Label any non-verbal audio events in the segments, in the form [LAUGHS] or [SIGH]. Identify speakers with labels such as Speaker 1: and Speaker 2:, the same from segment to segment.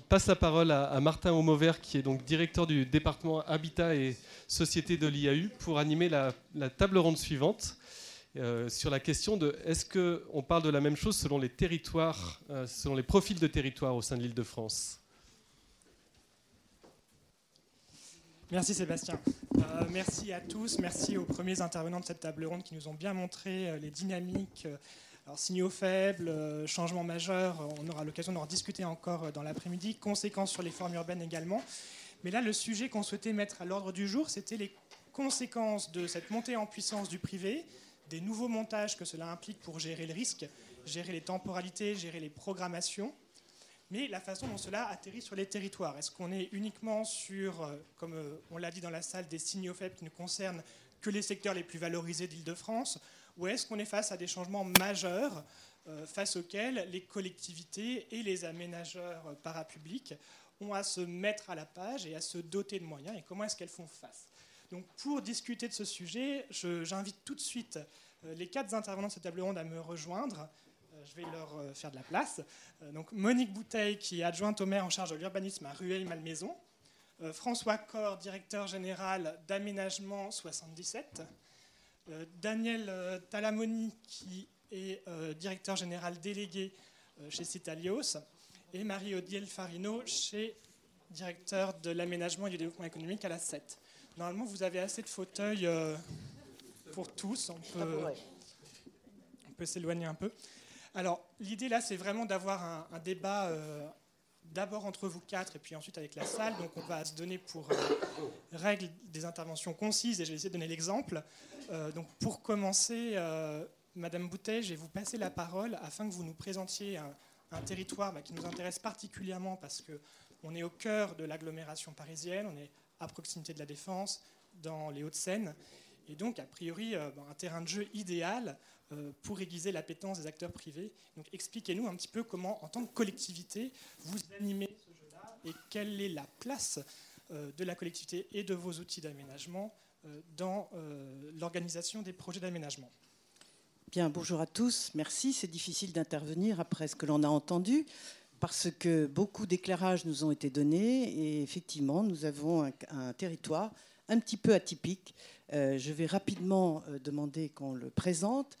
Speaker 1: passe la parole à, Martin Homovert, qui est donc directeur du département Habitat et Société de l'IAU, pour animer la, table ronde suivante euh, sur la question de est-ce qu'on parle de la même chose selon les territoires, euh, selon les profils de territoire au sein de l'île de France?
Speaker 2: Merci Sébastien. Euh, merci à tous. Merci aux premiers intervenants de cette table ronde qui nous ont bien montré les dynamiques alors, signaux faibles, euh, changements majeurs, on aura l'occasion d'en discuter encore euh, dans l'après-midi, conséquences sur les formes urbaines également. Mais là, le sujet qu'on souhaitait mettre à l'ordre du jour, c'était les conséquences de cette montée en puissance du privé, des nouveaux montages que cela implique pour gérer le risque, gérer les temporalités, gérer les programmations, mais la façon dont cela atterrit sur les territoires. Est-ce qu'on est uniquement sur, euh, comme on l'a dit dans la salle, des signaux faibles qui ne concernent que les secteurs les plus valorisés d'Île-de-France ou est-ce qu'on est face à des changements majeurs euh, face auxquels les collectivités et les aménageurs parapublics ont à se mettre à la page et à se doter de moyens et comment est-ce qu'elles font face? Donc pour discuter de ce sujet, j'invite tout de suite euh, les quatre intervenants de cette table ronde à me rejoindre. Euh, je vais leur faire de la place. Donc Monique Bouteille, qui est adjointe au maire en charge de l'urbanisme à Rueil-Malmaison. François Corr, directeur général d'aménagement 77. Euh, Daniel euh, Talamoni, qui est euh, directeur général délégué chez Citalios, et Marie-Odiel Farino, chez directeur de l'aménagement et du développement économique à la 7. Normalement, vous avez assez de fauteuils pour tous. On peut, on peut s'éloigner un peu. Alors, l'idée là, c'est vraiment d'avoir un, débat d'abord entre vous quatre et puis ensuite avec la salle. Donc, on va se donner pour règle des interventions concises et je vais essayer de donner l'exemple. Euh, donc pour commencer, euh, Madame Boutet, je vais vous passer la parole afin que vous nous présentiez un, territoire bah, qui nous intéresse particulièrement parce qu'on est au cœur de l'agglomération parisienne, on est à proximité de la Défense, dans les Hauts-de-Seine, et donc a priori euh, bah, un terrain de jeu idéal pour aiguiser l'appétence des acteurs privés. Donc expliquez-nous un petit peu comment, en tant que collectivité, vous animez ce jeu-là et quelle est la place de la collectivité et de vos outils d'aménagement euh, dans euh, l'organisation des projets d'aménagement.
Speaker 3: Bien, bonjour à tous. Merci. C'est difficile d'intervenir après ce que l'on a entendu parce que beaucoup d'éclairages nous ont été donnés et effectivement, nous avons un, territoire un petit peu atypique. Euh, je vais rapidement demander qu'on le présente,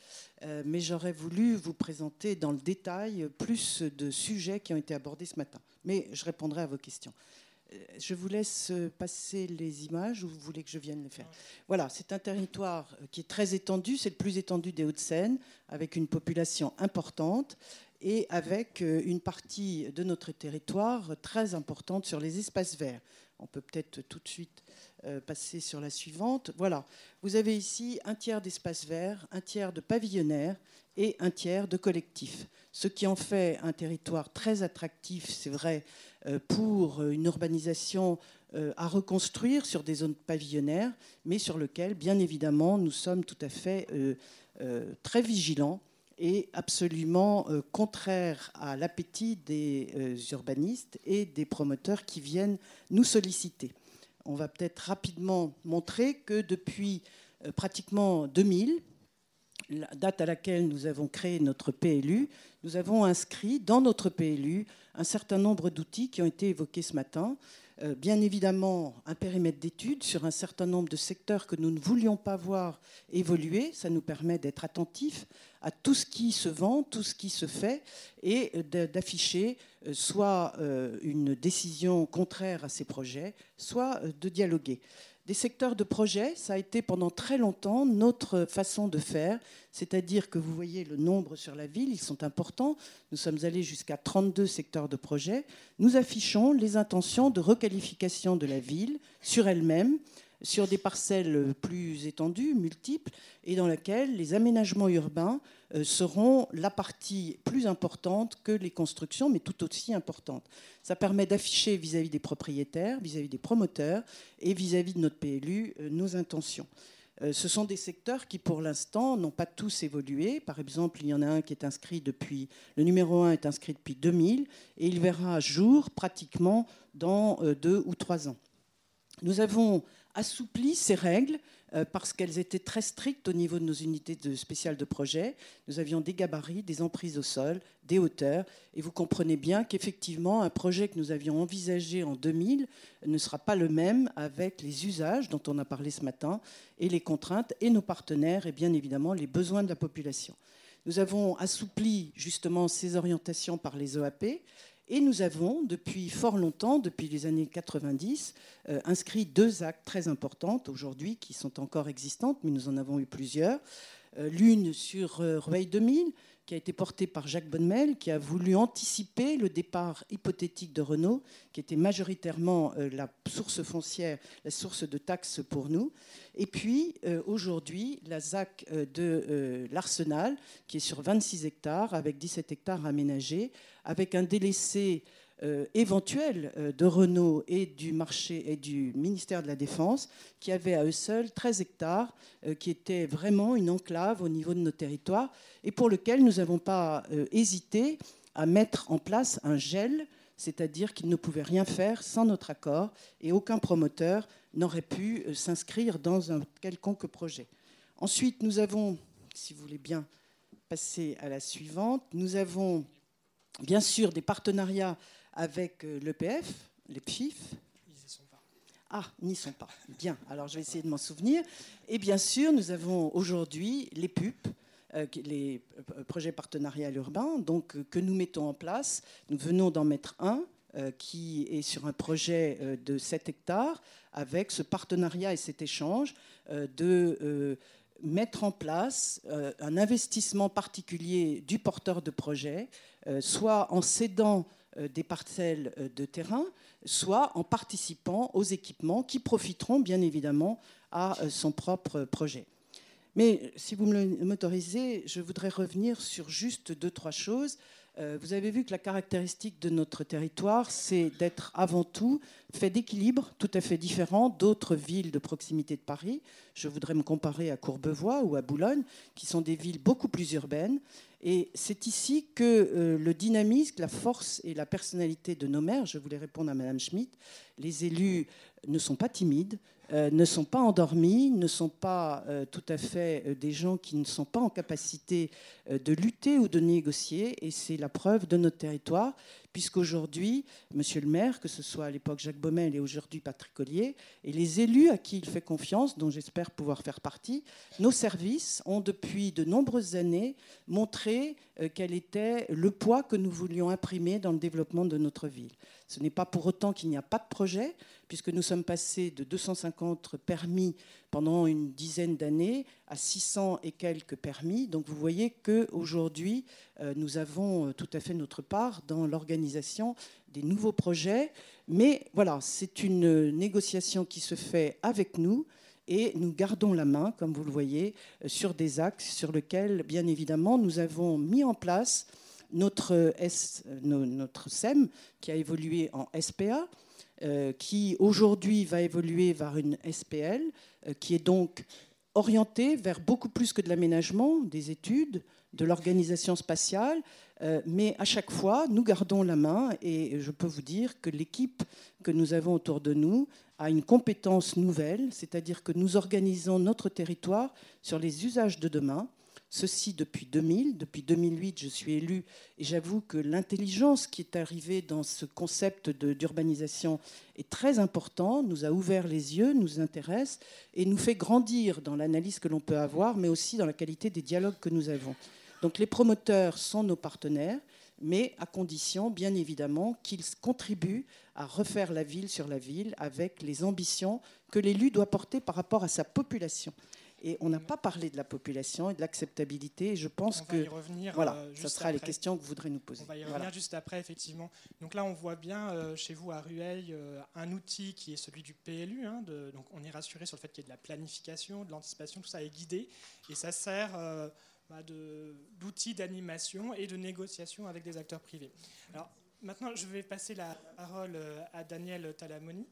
Speaker 3: mais j'aurais voulu vous présenter dans le détail plus de sujets qui ont été abordés ce matin. Mais je répondrai à vos questions je vous laisse passer les images ou vous voulez que je vienne les faire Voilà, c'est un territoire qui est très étendu, c'est le plus étendu des Hauts-de-Seine, avec une population importante et avec euh, une partie de notre territoire très importante sur les espaces verts. On peut peut-être tout de suite euh, passer sur la suivante. Voilà, vous avez ici un tiers d'espaces verts, un tiers de pavillonnaires et un tiers de collectifs. Ce qui en fait un territoire très attractif, c'est vrai, euh, pour une urbanisation euh, à reconstruire sur des zones pavillonnaires, mais sur lequel, bien évidemment, nous sommes tout à fait euh, très vigilants et absolument contraires à l'appétit des urbanistes et des promoteurs qui viennent nous solliciter. On va peut-être rapidement montrer que depuis pratiquement 2000, la date à laquelle nous avons créé notre PLU, nous avons inscrit dans notre PLU un certain nombre d'outils qui ont été évoqués ce matin. Euh, bien évidemment, un périmètre d'études sur un certain nombre de secteurs que nous ne voulions pas voir évoluer. Ça nous permet d'être attentifs à tout ce qui se vend, tout ce qui se fait, et d'afficher euh, soit euh, une décision contraire à ces projets, soit de dialoguer. Des secteurs de projet, ça a été pendant très longtemps notre façon de faire, c'est-à-dire que vous voyez le nombre sur la ville, ils sont importants. Nous sommes allés jusqu'à 32 secteurs de projet. Nous affichons les intentions de requalification de la ville sur elle-même, sur des parcelles plus étendues, multiples, et dans lesquelles les aménagements urbains seront la partie plus importante que les constructions, mais tout aussi importante. Ça permet d'afficher vis-à-vis des propriétaires, vis-à-vis des promoteurs et vis-à-vis de notre PLU euh, nos intentions. Euh, ce sont des secteurs qui, pour l'instant, n'ont pas tous évolué. Par exemple, il y en a un qui est inscrit depuis, le numéro 1 est inscrit depuis 2000 et il verra jour pratiquement dans deux ou trois ans. Nous avons assoupli ces règles euh, parce qu'elles étaient très strictes au niveau de nos unités de spéciales de projet. Nous avions des gabarits, des emprises au sol, des hauteurs. Et vous comprenez bien qu'effectivement, un projet que nous avions envisagé en 2000 ne sera pas le même avec les usages dont on a parlé ce matin et les contraintes et nos partenaires et bien évidemment les besoins de la population. Nous avons assoupli justement ces orientations par les EAP et nous avons, depuis fort longtemps, depuis les années 90, euh, inscrit deux actes très importantes aujourd'hui qui sont encore existantes, mais nous en avons eu plusieurs. Euh, l'une sur euh, Rueil 2000, qui a été porté par Jacques Bonnemel, qui a voulu anticiper le départ hypothétique de Renault, qui était majoritairement euh, la source foncière, la source de taxes pour nous. Et puis, euh, aujourd'hui, la ZAC euh, de l'Arsenal, qui est sur 26 hectares, avec 17 hectares aménagés, avec un délaissé euh, éventuels euh, de Renault et du marché et du ministère de la Défense, qui avaient à eux seuls 13 hectares, euh, qui étaient vraiment une enclave au niveau de nos territoires, et pour lequel nous n'avons pas hésité à mettre en place un gel, c'est-à-dire qu'ils ne pouvaient rien faire sans notre accord, et aucun promoteur n'aurait pu s'inscrire dans un quelconque projet. Ensuite, nous avons, si vous voulez bien passer à la suivante, nous avons bien sûr des partenariats avec euh, l'EPF, les PFIF. Ils sont pas. Ah, n'y sont pas. Bien, alors je vais essayer de m'en souvenir. Et bien sûr, nous avons aujourd'hui les PUP, euh, les euh, projets partenariats urbains, donc, que nous mettons en place. Nous venons d'en mettre un qui est sur un projet de 7 hectares, avec ce partenariat et cet échange de mettre en place un investissement particulier du porteur de projet, soit en cédant des parcelles euh, de terrain, soit en participant aux équipements qui profiteront bien évidemment à euh, son propre projet. Mais si vous m'autorisez, je voudrais revenir sur juste deux, trois choses. Vous avez vu que la caractéristique de notre territoire, c'est d'être avant tout fait d'équilibre tout à fait différent d'autres villes de proximité de Paris. Je voudrais me comparer à Courbevoie ou à Boulogne, qui sont des villes beaucoup plus urbaines et c'est ici que euh, le dynamisme, la force et la personnalité de nos maires, je voulais répondre à Madame Schmitt, les élus ne sont pas timides, euh, ne sont pas endormis, ne sont pas euh, tout à fait des gens qui ne sont pas en capacité de lutter ou de négocier. Et c'est la preuve de notre territoire, puisqu'aujourd'hui, Monsieur le maire, que ce soit à l'époque Jacques Baumel et aujourd'hui Patrick Collier, et les élus à qui il fait confiance, dont j'espère pouvoir faire partie, nos services ont depuis de nombreuses années montré euh, quel était le poids que nous voulions imprimer dans le développement de notre ville. Ce n'est pas pour autant qu'il n'y a pas de projet, puisque nous sommes passés de 250 permis pendant une dizaine d'années à 600 et quelques permis. Donc vous voyez qu'aujourd'hui, euh, nous avons euh, tout à fait notre part dans l'organisation des nouveaux projets. Mais voilà, c'est une négociation qui se fait avec nous et nous gardons la main, comme vous le voyez, euh, sur des axes sur lesquels, bien évidemment, nous avons mis en place notre, S, notre SEM qui a évolué en SPA, qui aujourd'hui va évoluer vers une SPL, qui est donc orientée vers beaucoup plus que de l'aménagement, des études, de l'organisation spatiale, euh, mais à chaque fois, nous gardons la main et je peux vous dire que l'équipe que nous avons autour de nous a une compétence nouvelle, c'est-à-dire que nous organisons notre territoire sur les usages de demain, Ceci depuis 2000. Depuis 2008, je suis élu et j'avoue que l'intelligence qui est arrivée dans ce concept d'urbanisation est très important, nous a ouvert les yeux, nous intéresse et nous fait grandir dans l'analyse que l'on peut avoir, mais aussi dans la qualité des dialogues que nous avons. Donc les promoteurs sont nos partenaires, mais à condition, bien évidemment, qu'ils contribuent à refaire la ville sur la ville avec les ambitions que l'élu doit porter par rapport à sa population. Et on n'a pas parlé de la population et de l'acceptabilité. je pense
Speaker 2: on
Speaker 3: que
Speaker 2: va y revenir,
Speaker 3: voilà,
Speaker 2: euh,
Speaker 3: ce sera les questions que vous voudrez nous poser.
Speaker 2: On va y revenir juste après, effectivement. Donc là, on voit bien euh, chez vous à Rueil euh, un outil qui est celui du PLU. Hein, de, donc on est rassuré sur le fait qu'il y ait de la planification, de l'anticipation, tout ça est guidé et ça sert bah, d'outil d'animation et de négociation avec des acteurs privés. Alors maintenant, je vais passer la parole à Daniel Talamoni.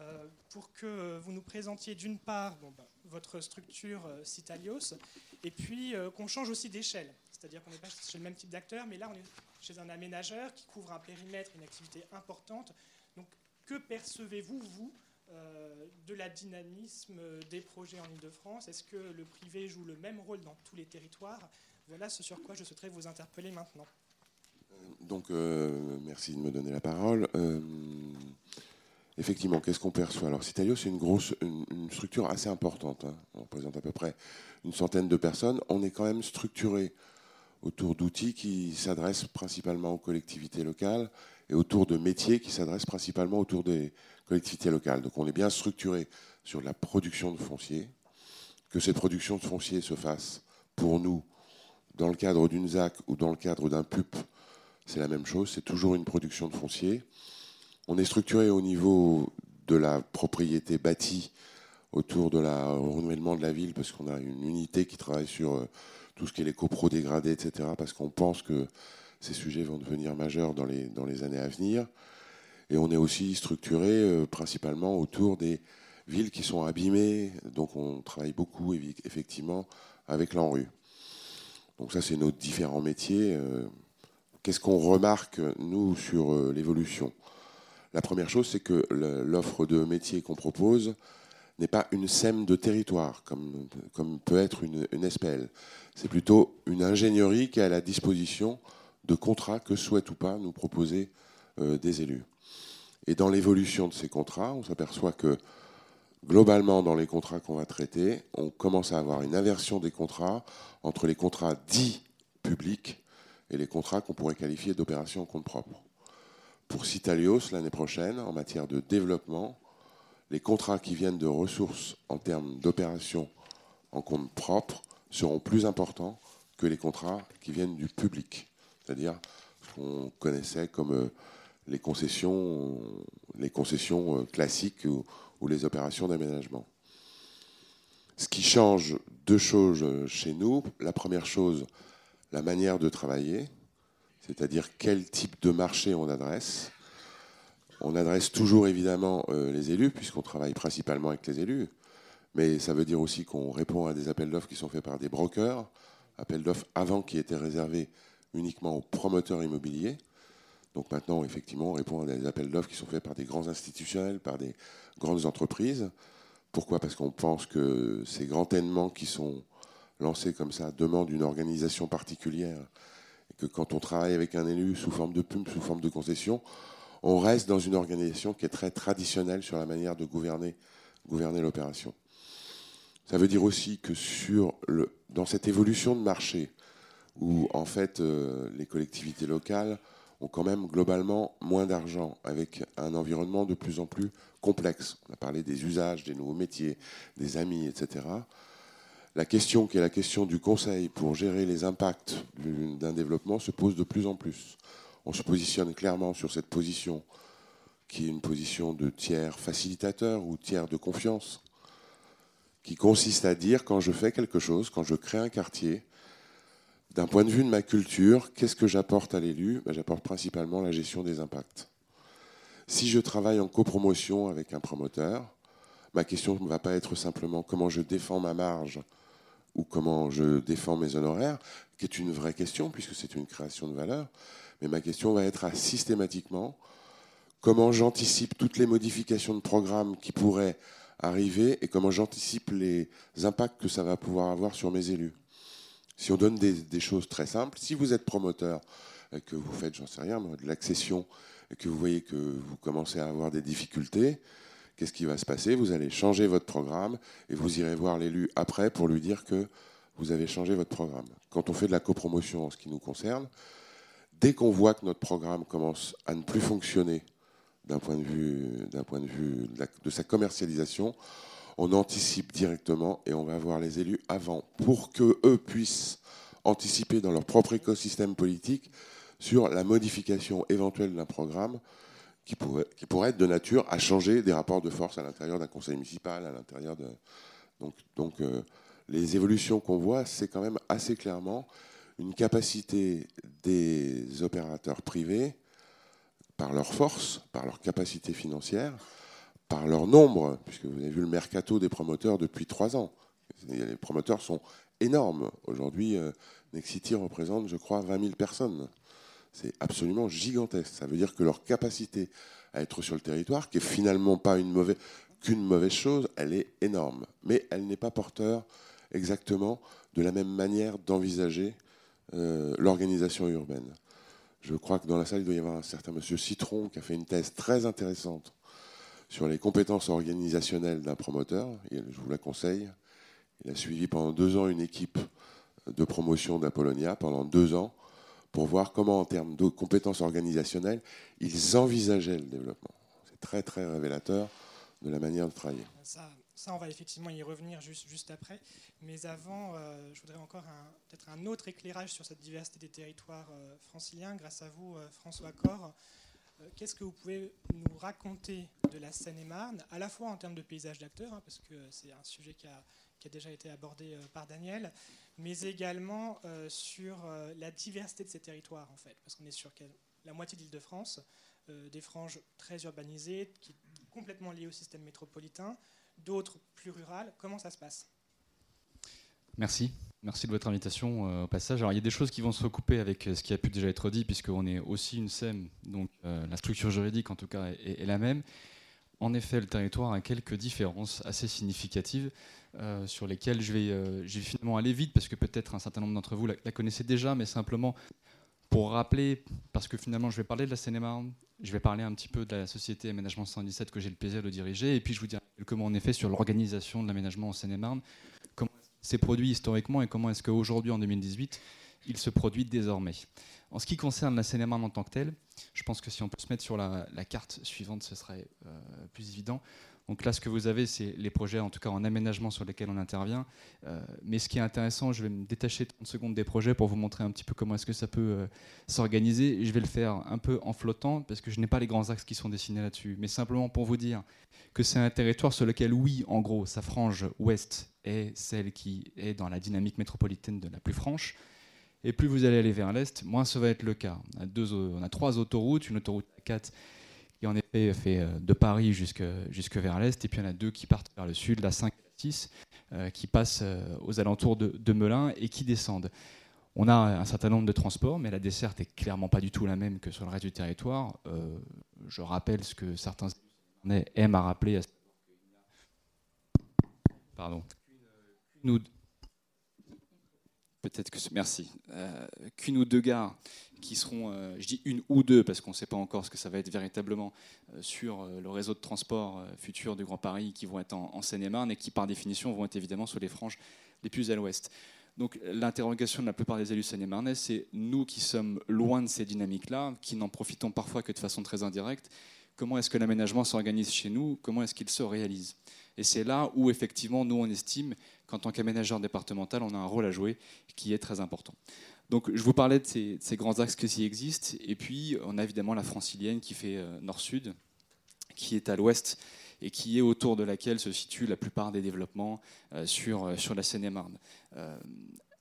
Speaker 2: Euh, pour que vous nous présentiez d'une part bah, votre structure euh, Citalios et puis euh, qu'on change aussi d'échelle. C'est-à-dire qu'on n'est pas chez le même type d'acteur, mais là on est chez un aménageur qui couvre un périmètre, une activité importante. Donc que percevez-vous, vous, de la dynamisme des projets en Ile-de-France? Est-ce que le privé joue le même rôle dans tous les territoires? Voilà ce sur quoi je souhaiterais vous interpeller maintenant.
Speaker 4: Donc, merci de me donner la parole. Effectivement, qu'est-ce qu'on perçoit? Alors, Citalio, c'est une, grosse, structure assez importante. Hein. On représente à peu près une centaine de personnes. On est quand même structuré autour d'outils qui s'adressent principalement aux collectivités locales et autour de métiers qui s'adressent principalement autour des collectivités locales. Donc, on est bien structuré sur la production de foncier. Que cette production de foncier se fasse pour nous dans le cadre d'une ZAC ou dans le cadre d'un PUP, c'est la même chose. C'est toujours une production de foncier. On est structuré au niveau de la propriété bâtie autour de la renouvellement de la ville, parce qu'on a une unité qui travaille sur euh, tout ce qui est les copros dégradés, etc., parce qu'on pense que ces sujets vont devenir majeurs dans les, années à venir. Et on est aussi structuré euh, principalement autour des villes qui sont abîmées, donc on travaille beaucoup effectivement avec l'ANRU. Donc ça, c'est nos différents métiers. Euh, qu'est-ce qu'on remarque, nous, sur l'évolution? La première chose, c'est que l'offre de métier qu'on propose n'est pas une SEM de territoire, comme, peut être une, SPL. C'est plutôt une ingénierie qui est à la disposition de contrats que souhaitent ou pas nous proposer euh, des élus. Et dans l'évolution de ces contrats, on s'aperçoit que globalement, dans les contrats qu'on va traiter, on commence à avoir une inversion des contrats entre les contrats dits publics et les contrats qu'on pourrait qualifier d'opérations compte propre pour Citalios l'année prochaine en matière de développement. Les contrats qui viennent de ressources en termes d'opérations en compte propre seront plus importants que les contrats qui viennent du public, c'est-à-dire ce qu'on connaissait comme euh, les concessions, les concessions euh, classiques ou, les opérations d'aménagement. Ce qui change deux choses chez nous. La première chose, la manière de travailler c'est-à-dire quel type de marché on adresse. On adresse toujours évidemment euh, les élus, puisqu'on travaille principalement avec les élus, mais ça veut dire aussi qu'on répond à des appels d'offres qui sont faits par des brokers, appels d'offres avant qui étaient réservés uniquement aux promoteurs immobiliers. Donc maintenant, effectivement, on répond à des appels d'offres qui sont faits par des grands institutionnels, par des grandes entreprises. Pourquoi? Parce qu'on pense que ces grands événements qui sont lancés comme ça demandent une organisation particulière que quand on travaille avec un élu sous forme de pump, sous forme de concession, on reste dans une organisation qui est très traditionnelle sur la manière de gouverner, l'opération. Ça veut dire aussi que dans cette évolution de marché, où en fait euh, les collectivités locales ont quand même globalement moins d'argent, avec un environnement de plus en plus complexe. On a parlé des usages, des nouveaux métiers, des amis, etc la question qui est la question du Conseil pour gérer les impacts d'un développement se pose de plus en plus. On se positionne clairement sur cette position qui est une position de tiers facilitateur ou tiers de confiance, qui consiste à dire quand je fais quelque chose, quand je crée un quartier, d'un point de vue de ma culture, qu'est-ce que j'apporte à l'élu? Ben, J'apporte principalement la gestion des impacts. Si je travaille en copromotion avec un promoteur, ma question ne va pas être simplement comment je défends ma marge ou comment je défends mes honoraires, qui est une vraie question puisque c'est une création de valeur. Mais ma question va être à systématiquement comment j'anticipe toutes les modifications de programme qui pourraient arriver et comment j'anticipe les impacts que ça va pouvoir avoir sur mes élus. Si on donne des, choses très simples, si vous êtes promoteur et que vous faites, j'en sais rien, de l'accession et que vous voyez que vous commencez à avoir des difficultés, qu'est-ce qui va se passer? Vous allez changer votre programme et vous irez voir l'élu après pour lui dire que vous avez changé votre programme. Quand on fait de la copromotion en ce qui nous concerne, dès qu'on voit que notre programme commence à ne plus fonctionner d'un point de vue, point de, vue de, sa commercialisation, on anticipe directement et on va voir les élus avant pour qu'eux puissent anticiper dans leur propre écosystème politique sur la modification éventuelle d'un programme qui pourrait être de nature à changer des rapports de force à l'intérieur d'un conseil municipal, à l'intérieur de. Donc, donc euh, les évolutions qu'on voit, c'est quand même assez clairement une capacité des opérateurs privés, par leur force, par leur capacité financière, par leur nombre, puisque vous avez vu le mercato des promoteurs depuis trois ans. Les promoteurs sont énormes. Aujourd'hui, euh, Nexity représente, je crois, 20 000 personnes. C'est absolument gigantesque. Ça veut dire que leur capacité à être sur le territoire, qui est finalement pas une mauvaise, qu'une mauvaise chose, elle est énorme. Mais elle n'est pas porteur exactement de la même manière d'envisager euh, l'organisation urbaine. Je crois que dans la salle, il doit y avoir un certain monsieur Citron qui a fait une thèse très intéressante sur les compétences organisationnelles d'un promoteur. je vous la conseille. Il a suivi pendant deux ans une équipe de promotion d'Apollonia, pendant deux ans, pour voir comment, en termes de compétences organisationnelles, ils envisageaient le développement. C'est très, très révélateur de la manière de travailler.
Speaker 2: Ça, on va effectivement y revenir juste, juste après. Mais avant, euh, je voudrais encore peut-être un autre éclairage sur cette diversité des territoires euh, franciliens, grâce à vous, euh, François Corr. Qu'est-ce que vous pouvez nous raconter de la Seine-et-Marne, à la fois en termes de paysage d'acteurs, hein, parce que c'est un sujet qui a, déjà été abordé par Daniel, mais également sur la diversité de ces territoires, en fait, parce qu'on est sur la moitié d'Île-de-France, des franges très urbanisées, qui complètement liées au système métropolitain, d'autres plus rurales. Comment ça se passe?
Speaker 5: Merci. Merci de votre invitation euh, au passage. Alors, il y a des choses qui vont se recouper avec euh, ce qui a pu déjà être dit, puisqu'on est aussi une SEM, donc euh, la structure juridique en tout cas est, la même. En effet, le territoire a quelques différences assez significatives sur lesquelles je vais, je vais, finalement aller vite, parce que peut-être un certain nombre d'entre vous la, la, connaissez déjà, mais simplement pour rappeler, parce que finalement je vais parler de la Seine-et-Marne, je vais parler un petit peu de la société Aménagement 117 que j'ai le plaisir de diriger, et puis je vous dirai quelques mots en effet sur l'organisation de l'aménagement en Seine-et-Marne, c'est produit historiquement et comment est-ce qu'aujourd'hui, en 2018, il se produit désormais. En ce qui concerne la Seine-et-Marne en tant que telle, je pense que si on peut se mettre sur la, carte suivante, ce serait euh, plus évident. Donc là, ce que vous avez, c'est les projets, en tout cas en aménagement sur lesquels on intervient. Euh, mais ce qui est intéressant, je vais me détacher 30 secondes des projets pour vous montrer un petit peu comment est-ce que ça peut euh, s'organiser. Je vais le faire un peu en flottant, parce que je n'ai pas les grands axes qui sont dessinés là-dessus, mais simplement pour vous dire que c'est un territoire sur lequel, oui, en gros, sa frange ouest est celle qui est dans la dynamique métropolitaine de la plus franche. Et plus vous allez aller vers l'est, moins ça va être le cas. On a, deux, on a trois autoroutes, une autoroute 4 qui en effet fait euh, de Paris jusque, jusque vers l'est, et puis en a deux qui partent vers le sud, la 5 et la 6, euh, qui passent euh, aux alentours de, Melun et qui descendent. On a un certain nombre de transports, mais la desserte est clairement pas du tout la même que sur le reste du territoire. je rappelle ce que certains aiment à rappeler. Pardon. Peut-être que merci, euh, qu'une ou deux gares qui seront, euh, je dis une ou deux parce qu'on ne sait pas encore ce que ça va être véritablement euh, sur le réseau de transport futur du Grand Paris qui vont être en, Seine-et-Marne et qui par définition vont être évidemment sur les franges les plus à l'ouest. Donc l'interrogation de la plupart des élus seine-et-marnais, c'est nous qui sommes loin de ces dynamiques-là, qui n'en profitons parfois que de façon très indirecte, comment est-ce que l'aménagement s'organise chez nous, comment est-ce qu'il se réalise? Et c'est là où effectivement nous on estime qu'en tant qu'aménageur départemental, on a un rôle à jouer qui est très important. Donc je vous parlais de ces, grands axes qui existent, et puis on a évidemment la francilienne qui fait euh, nord-sud, qui est à l'ouest et qui est autour de laquelle se situent la plupart des développements euh, sur, euh, sur la Seine-et-Marne.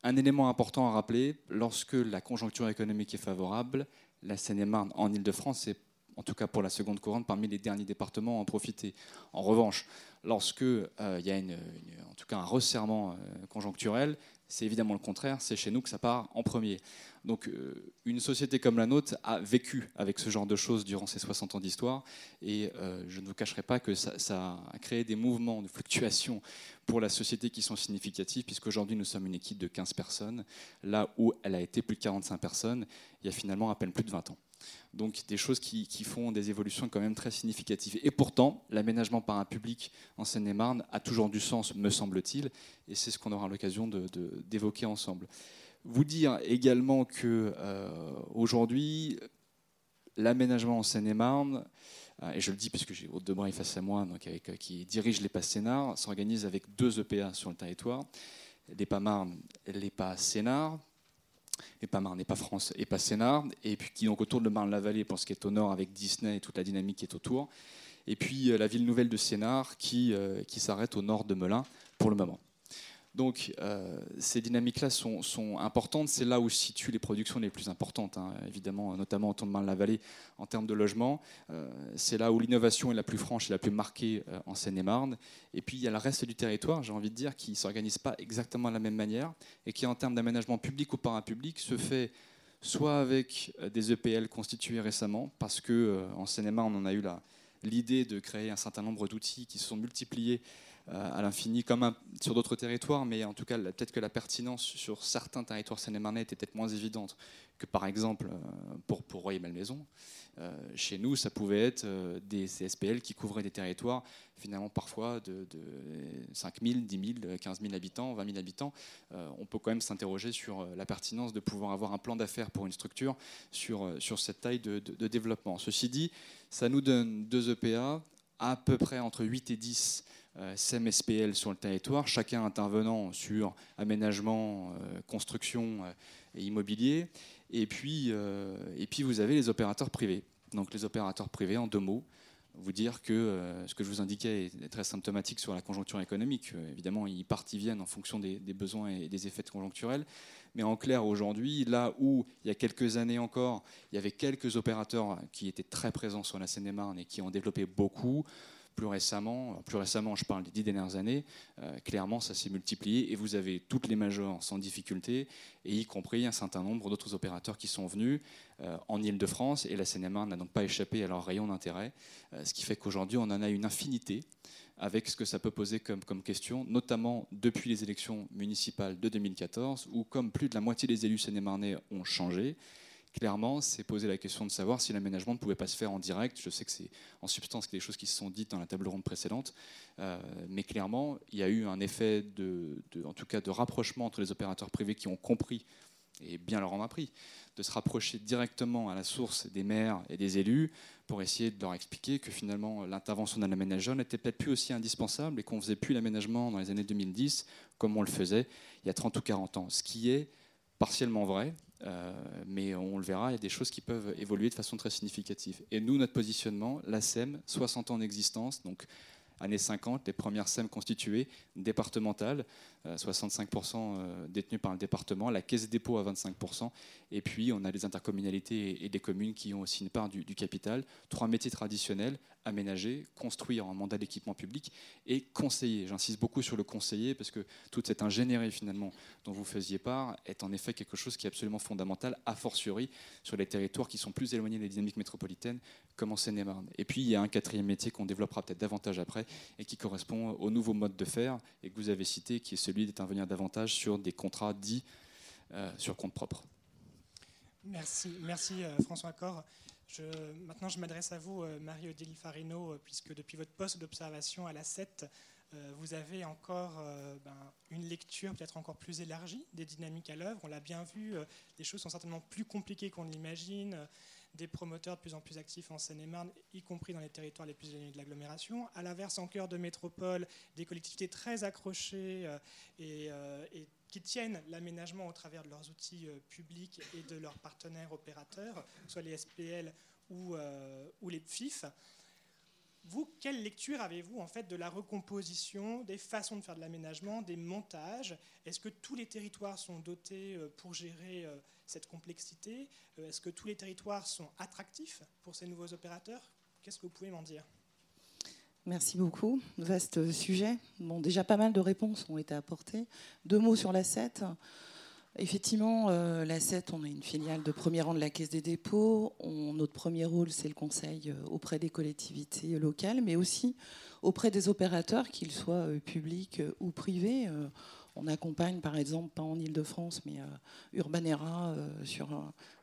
Speaker 5: un élément important à rappeler, lorsque la conjoncture économique est favorable, la Seine-et-Marne en Ile-de-France est en tout cas pour la seconde couronne, parmi les derniers départements à en profiter. En revanche, lorsque euh, il y a en tout cas un resserrement euh, conjoncturel, c'est évidemment le contraire, c'est chez nous que ça part en premier. Donc euh, une société comme la nôtre a vécu avec ce genre de choses durant ces 60 ans d'histoire, et je ne vous cacherai pas que ça, a créé des mouvements de fluctuation pour la société qui sont significatifs, puisqu'aujourd'hui nous sommes une équipe de 15 personnes, là où elle a été plus de 45 personnes il y a finalement à peine plus de 20 ans. Donc des choses qui, font des évolutions quand même très significatives. Et pourtant, l'aménagement par un public en Seine-et-Marne a toujours du sens, me semble-t-il, et c'est ce qu'on aura l'occasion d'évoquer ensemble. Vous dire également que euh, aujourd'hui, l'aménagement en Seine-et-Marne, euh, et je le dis puisque j'ai Haute Debray face à moi, donc avec, euh, qui dirige l'EPA Sénart, s'organise avec deux EPA sur le territoire, l'EPA Marne et l'EPA Sénart, et pas Marne, et pas France, et pas Sénart, et puis qui donc autour de Marne-la-Vallée, pour ce qui est au nord avec Disney et toute la dynamique qui est autour, et puis euh, la ville nouvelle de Sénart qui, euh, qui s'arrête au nord de Melun pour le moment. Donc euh, ces dynamiques-là sont, importantes. C'est là où se situent les productions les plus importantes, hein, évidemment, notamment en temps de la vallée en termes de logement. Euh, c'est là où l'innovation est la plus franche et la plus marquée euh, en Seine-et-Marne. Et puis il y a le reste du territoire, j'ai envie de dire, qui ne s'organise pas exactement de la même manière et qui, en termes d'aménagement public ou parapublic, se fait soit avec des EPL constitués récemment, parce qu'en en Seine-et-Marne, on a eu l'idée de créer un certain nombre d'outils qui se sont multipliés à l'infini, comme sur d'autres territoires, mais en tout cas, peut-être que la pertinence sur certains territoires seine était peut-être moins évidente que, par exemple, pour, pour Royer-Malmaison. Euh, chez nous, ça pouvait être euh, des CSPL qui couvraient des territoires finalement parfois de, 5 000, 10 000, 15 000 habitants, 20 000 habitants. Euh, on peut quand même s'interroger sur la pertinence de pouvoir avoir un plan d'affaires pour une structure sur, sur cette taille de, développement. Ceci dit, ça nous donne deux EPA à peu près entre 8 et 10 SPL sur le territoire, chacun intervenant sur aménagement, construction et immobilier. Et puis, euh, et puis vous avez les opérateurs privés. Donc les opérateurs privés, en deux mots, vous dire que euh, ce que je vous indiquais est très symptomatique sur la conjoncture économique. Euh, évidemment, ils partent, ils viennent en fonction des, besoins et des effets conjoncturels. Mais en clair, aujourd'hui, là où il y a quelques années encore, il y avait quelques opérateurs qui étaient très présents sur la Seine-et-Marne et qui ont développé beaucoup, plus récemment, plus récemment, je parle des dix dernières années, euh, clairement, ça s'est multiplié et vous avez toutes les majors sans difficulté, et y compris un certain nombre d'autres opérateurs qui sont venus euh, en Ile-de-France, et la CNMA n'a donc pas échappé à leur rayon d'intérêt, euh, ce qui fait qu'aujourd'hui, on en a une infinité avec ce que ça peut poser comme, comme question, notamment depuis les élections municipales de 2014, où comme plus de la moitié des élus seine ont changé, clairement, c'est poser la question de savoir si l'aménagement ne pouvait pas se faire en direct. Je sais que c'est en substance des choses qui se sont dites dans la table ronde précédente, euh, mais clairement, il y a eu un effet de, en tout cas, de rapprochement entre les opérateurs privés qui ont compris et bien leur en a pris, de se rapprocher directement à la source des maires et des élus pour essayer de leur expliquer que finalement l'intervention d'un aménageur n'était peut-être plus aussi indispensable et qu'on ne faisait plus l'aménagement dans les années 2010 comme on le faisait il y a 30 ou 40 ans. Ce qui est partiellement vrai, mais on le verra, il y a des choses qui peuvent évoluer de façon très significative. Et nous, notre positionnement, la SEM, 60 ans d'existence, donc années 50, les premières SEM constituées, départementales, 65% euh, euh, détenues par le département, la caisse dépôt à 25%, et puis on a les intercommunalités et des communes qui ont aussi une part du, capital. Trois métiers traditionnels, aménager, construire en mandat d'équipement public et conseiller. J'insiste beaucoup sur le conseiller parce que toute cette ingénierie finalement dont vous faisiez part est en effet quelque chose qui est absolument fondamental, a fortiori sur les territoires qui sont plus éloignés des dynamiques métropolitaines comme en Seine-et-Marne. Et puis il y a un quatrième métier qu'on développera peut-être davantage après et qui correspond au nouveau mode de faire et que vous avez cité, qui est celui d'intervenir davantage sur des contrats dits euh, sur compte propre.
Speaker 2: Merci, merci euh, François Cor. Je, maintenant, je m'adresse à vous, euh, Marie-Odélie Farino, puisque depuis votre poste d'observation à la 7, vous avez encore ben, une lecture peut-être encore plus élargie des dynamiques à l'œuvre. On l'a bien vu, les choses sont certainement plus compliquées qu'on l'imagine des promoteurs de plus en plus actifs en Seine-et-Marne, y compris dans les territoires les plus éloignés de l'agglomération. À l'inverse, en cœur de métropole, des collectivités très accrochées euh, euh, et, qui tiennent l'aménagement au travers de leurs outils euh, publics et de leurs partenaires opérateurs, soit les SPL ou, ou les FIF. Vous, quelle lecture avez-vous en fait de la recomposition, des façons de faire de l'aménagement, des montages? Est-ce que tous les territoires sont dotés pour gérer cette complexité? Euh, Est-ce que tous les territoires sont attractifs pour ces nouveaux opérateurs? Qu'est-ce que vous pouvez m'en dire?
Speaker 6: Merci beaucoup. Vaste sujet. Bon, déjà pas mal de réponses ont été apportées. Deux mots sur la 7. Effectivement, euh, la 7, on est une filiale de premier rang de la Caisse des dépôts. notre premier rôle, c'est le conseil euh, auprès des collectivités locales, mais aussi auprès des opérateurs, qu'ils soient publics ou privés. On accompagne, par exemple, pas en Ile-de-France, mais euh, Urbanera euh, sur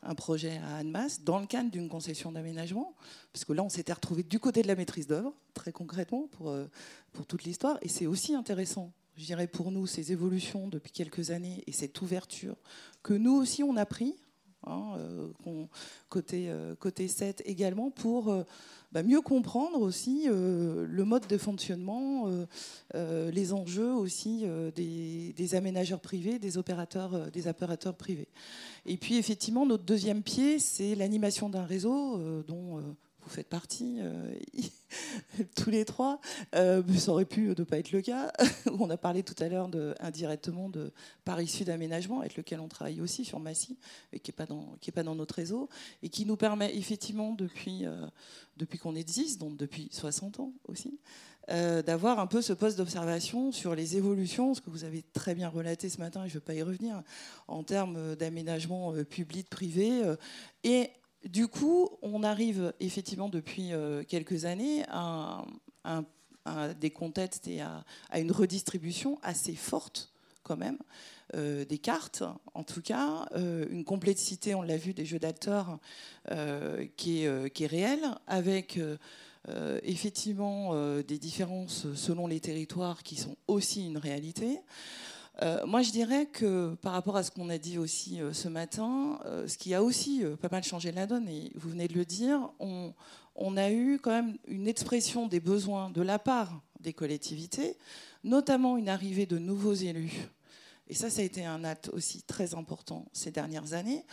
Speaker 6: un, projet à Annemasse, dans le cadre d'une concession d'aménagement. Parce que là, on s'était retrouvé du côté de la maîtrise d'œuvre, très concrètement, euh, pour toute l'histoire. Et c'est aussi intéressant, je dirais, pour nous, ces évolutions depuis quelques années et cette ouverture que nous aussi, on a pris, hein, côté, côté 7 également, pour bah, mieux comprendre aussi euh, le mode de fonctionnement, euh, euh, les enjeux aussi des, aménageurs privés, des opérateurs, des opérateurs privés. Et puis effectivement, notre deuxième pied, c'est l'animation d'un réseau dont faites partie, euh, [LAUGHS] tous les trois, euh, ça aurait pu ne pas être le cas. [LAUGHS] on a parlé tout à l'heure indirectement de Paris Sud Aménagement, avec lequel on travaille aussi sur Massy, et qui n'est pas, dans, notre réseau, et qui nous permet effectivement, depuis, euh, qu'on existe, donc depuis 60 ans aussi, d'avoir un peu ce poste d'observation sur les évolutions, ce que vous avez très bien relaté ce matin, et je ne vais pas y revenir, en termes d'aménagement public-privé, et du coup, on arrive effectivement depuis quelques années à, des contextes et à, une redistribution assez forte quand même des cartes, en tout cas, une complexité, on l'a vu, des jeux d'acteurs qui, qui, est réelle, avec euh, effectivement euh, des différences selon les territoires qui sont aussi une réalité. Euh, moi, je dirais que par rapport à ce qu'on a dit aussi ce matin, ce qui a aussi pas mal changé la donne, et vous venez de le dire, on, on, a eu quand même une expression des besoins de la part des collectivités, notamment une arrivée de nouveaux élus. Et ça, ça a été un acte aussi très important ces dernières années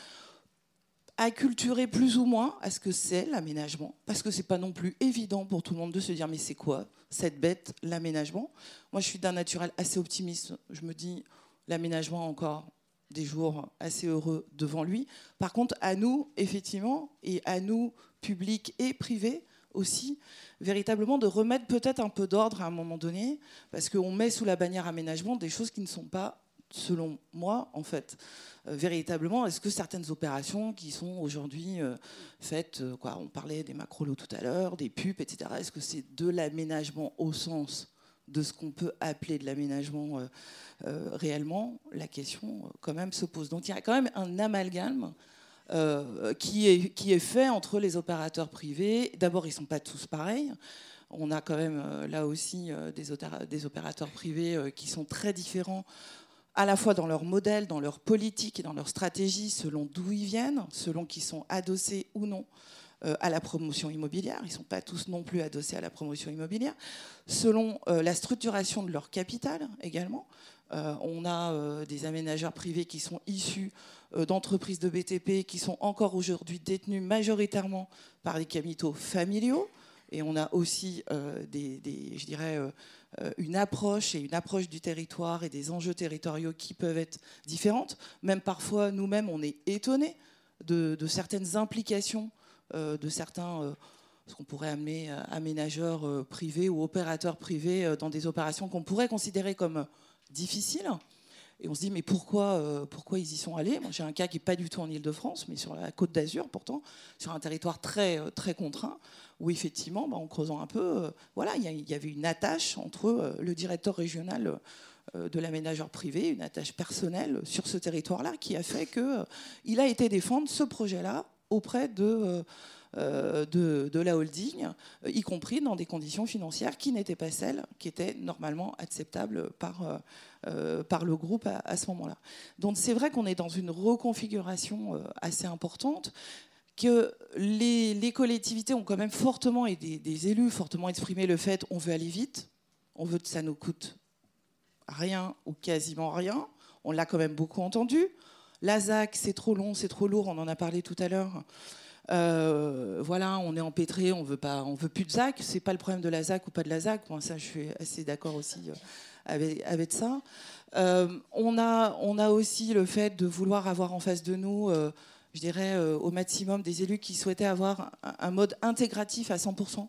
Speaker 6: acculturer plus ou moins à ce que c'est l'aménagement, parce que c'est pas non plus évident pour tout le monde de se dire mais c'est quoi cette bête, l'aménagement? Moi je suis d'un naturel assez optimiste, je me dis l'aménagement a encore des jours assez heureux devant lui. Par contre, à nous, effectivement, et à nous, publics et privés aussi, véritablement de remettre peut-être un peu d'ordre à un moment donné, parce qu'on met sous la bannière aménagement des choses qui ne sont pas selon moi, en fait, euh, véritablement, est-ce que certaines opérations qui sont aujourd'hui euh, faites, euh, quoi, on parlait des macrolos tout à l'heure, des pupes, etc., est-ce que c'est de l'aménagement au sens de ce qu'on peut appeler de l'aménagement réellement? La question, quand même, se pose. Donc il y a quand même un amalgame qui, est, qui est fait entre les opérateurs privés. D'abord, ils ne sont pas tous pareils. On a quand même là aussi des opérateurs privés qui sont très différents à la fois dans leur modèle, dans leur politique et dans leur stratégie, selon d'où ils viennent, selon qu'ils sont adossés ou non euh, à la promotion immobilière. Ils ne sont pas tous non plus adossés à la promotion immobilière. Selon euh, la structuration de leur capital également. Euh, on a des aménageurs privés qui sont issus d'entreprises de BTP qui sont encore aujourd'hui détenus majoritairement par des capitaux familiaux. Et on a aussi des, je dirais, une approche et une approche du territoire et des enjeux territoriaux qui peuvent être différentes. Même parfois, nous-mêmes, on est étonnés de, certaines implications euh, de certains, euh, ce qu'on pourrait amener aménageurs privés ou opérateurs privés dans des opérations qu'on pourrait considérer comme difficiles. Et on se dit, mais pourquoi, pourquoi ils y sont allés? Moi, j'ai un cas qui n'est pas du tout en Ile-de-France, mais sur la côte d'Azur, pourtant, sur un territoire très, très contraint, où effectivement, bah, en creusant un peu, euh, voilà, il y, avait une attache entre euh, le directeur régional euh, de l'aménageur privé, une attache personnelle sur ce territoire-là, qui a fait qu'il a été défendre ce projet-là auprès de, de, la holding, y compris dans des conditions financières qui n'étaient pas celles qui étaient normalement acceptables par, par le groupe à, ce moment-là. Donc c'est vrai qu'on est dans une reconfiguration assez importante que les, collectivités ont quand même fortement, et des, élus fortement exprimé le fait on veut aller vite, on veut que ça nous coûte rien ou quasiment rien. On l'a quand même beaucoup entendu. La ZAC, c'est trop long, c'est trop lourd, on en a parlé tout à l'heure. Euh, voilà, on est empêtré, on veut pas, on veut plus de ZAC. C'est pas le problème de la ZAC ou pas de la ZAC. Moi, ça, je suis assez d'accord aussi euh, avec, ça. Euh, on a, on a aussi le fait de vouloir avoir en face de nous je dirais, au maximum des élus qui souhaitaient avoir un, mode intégratif à 100%.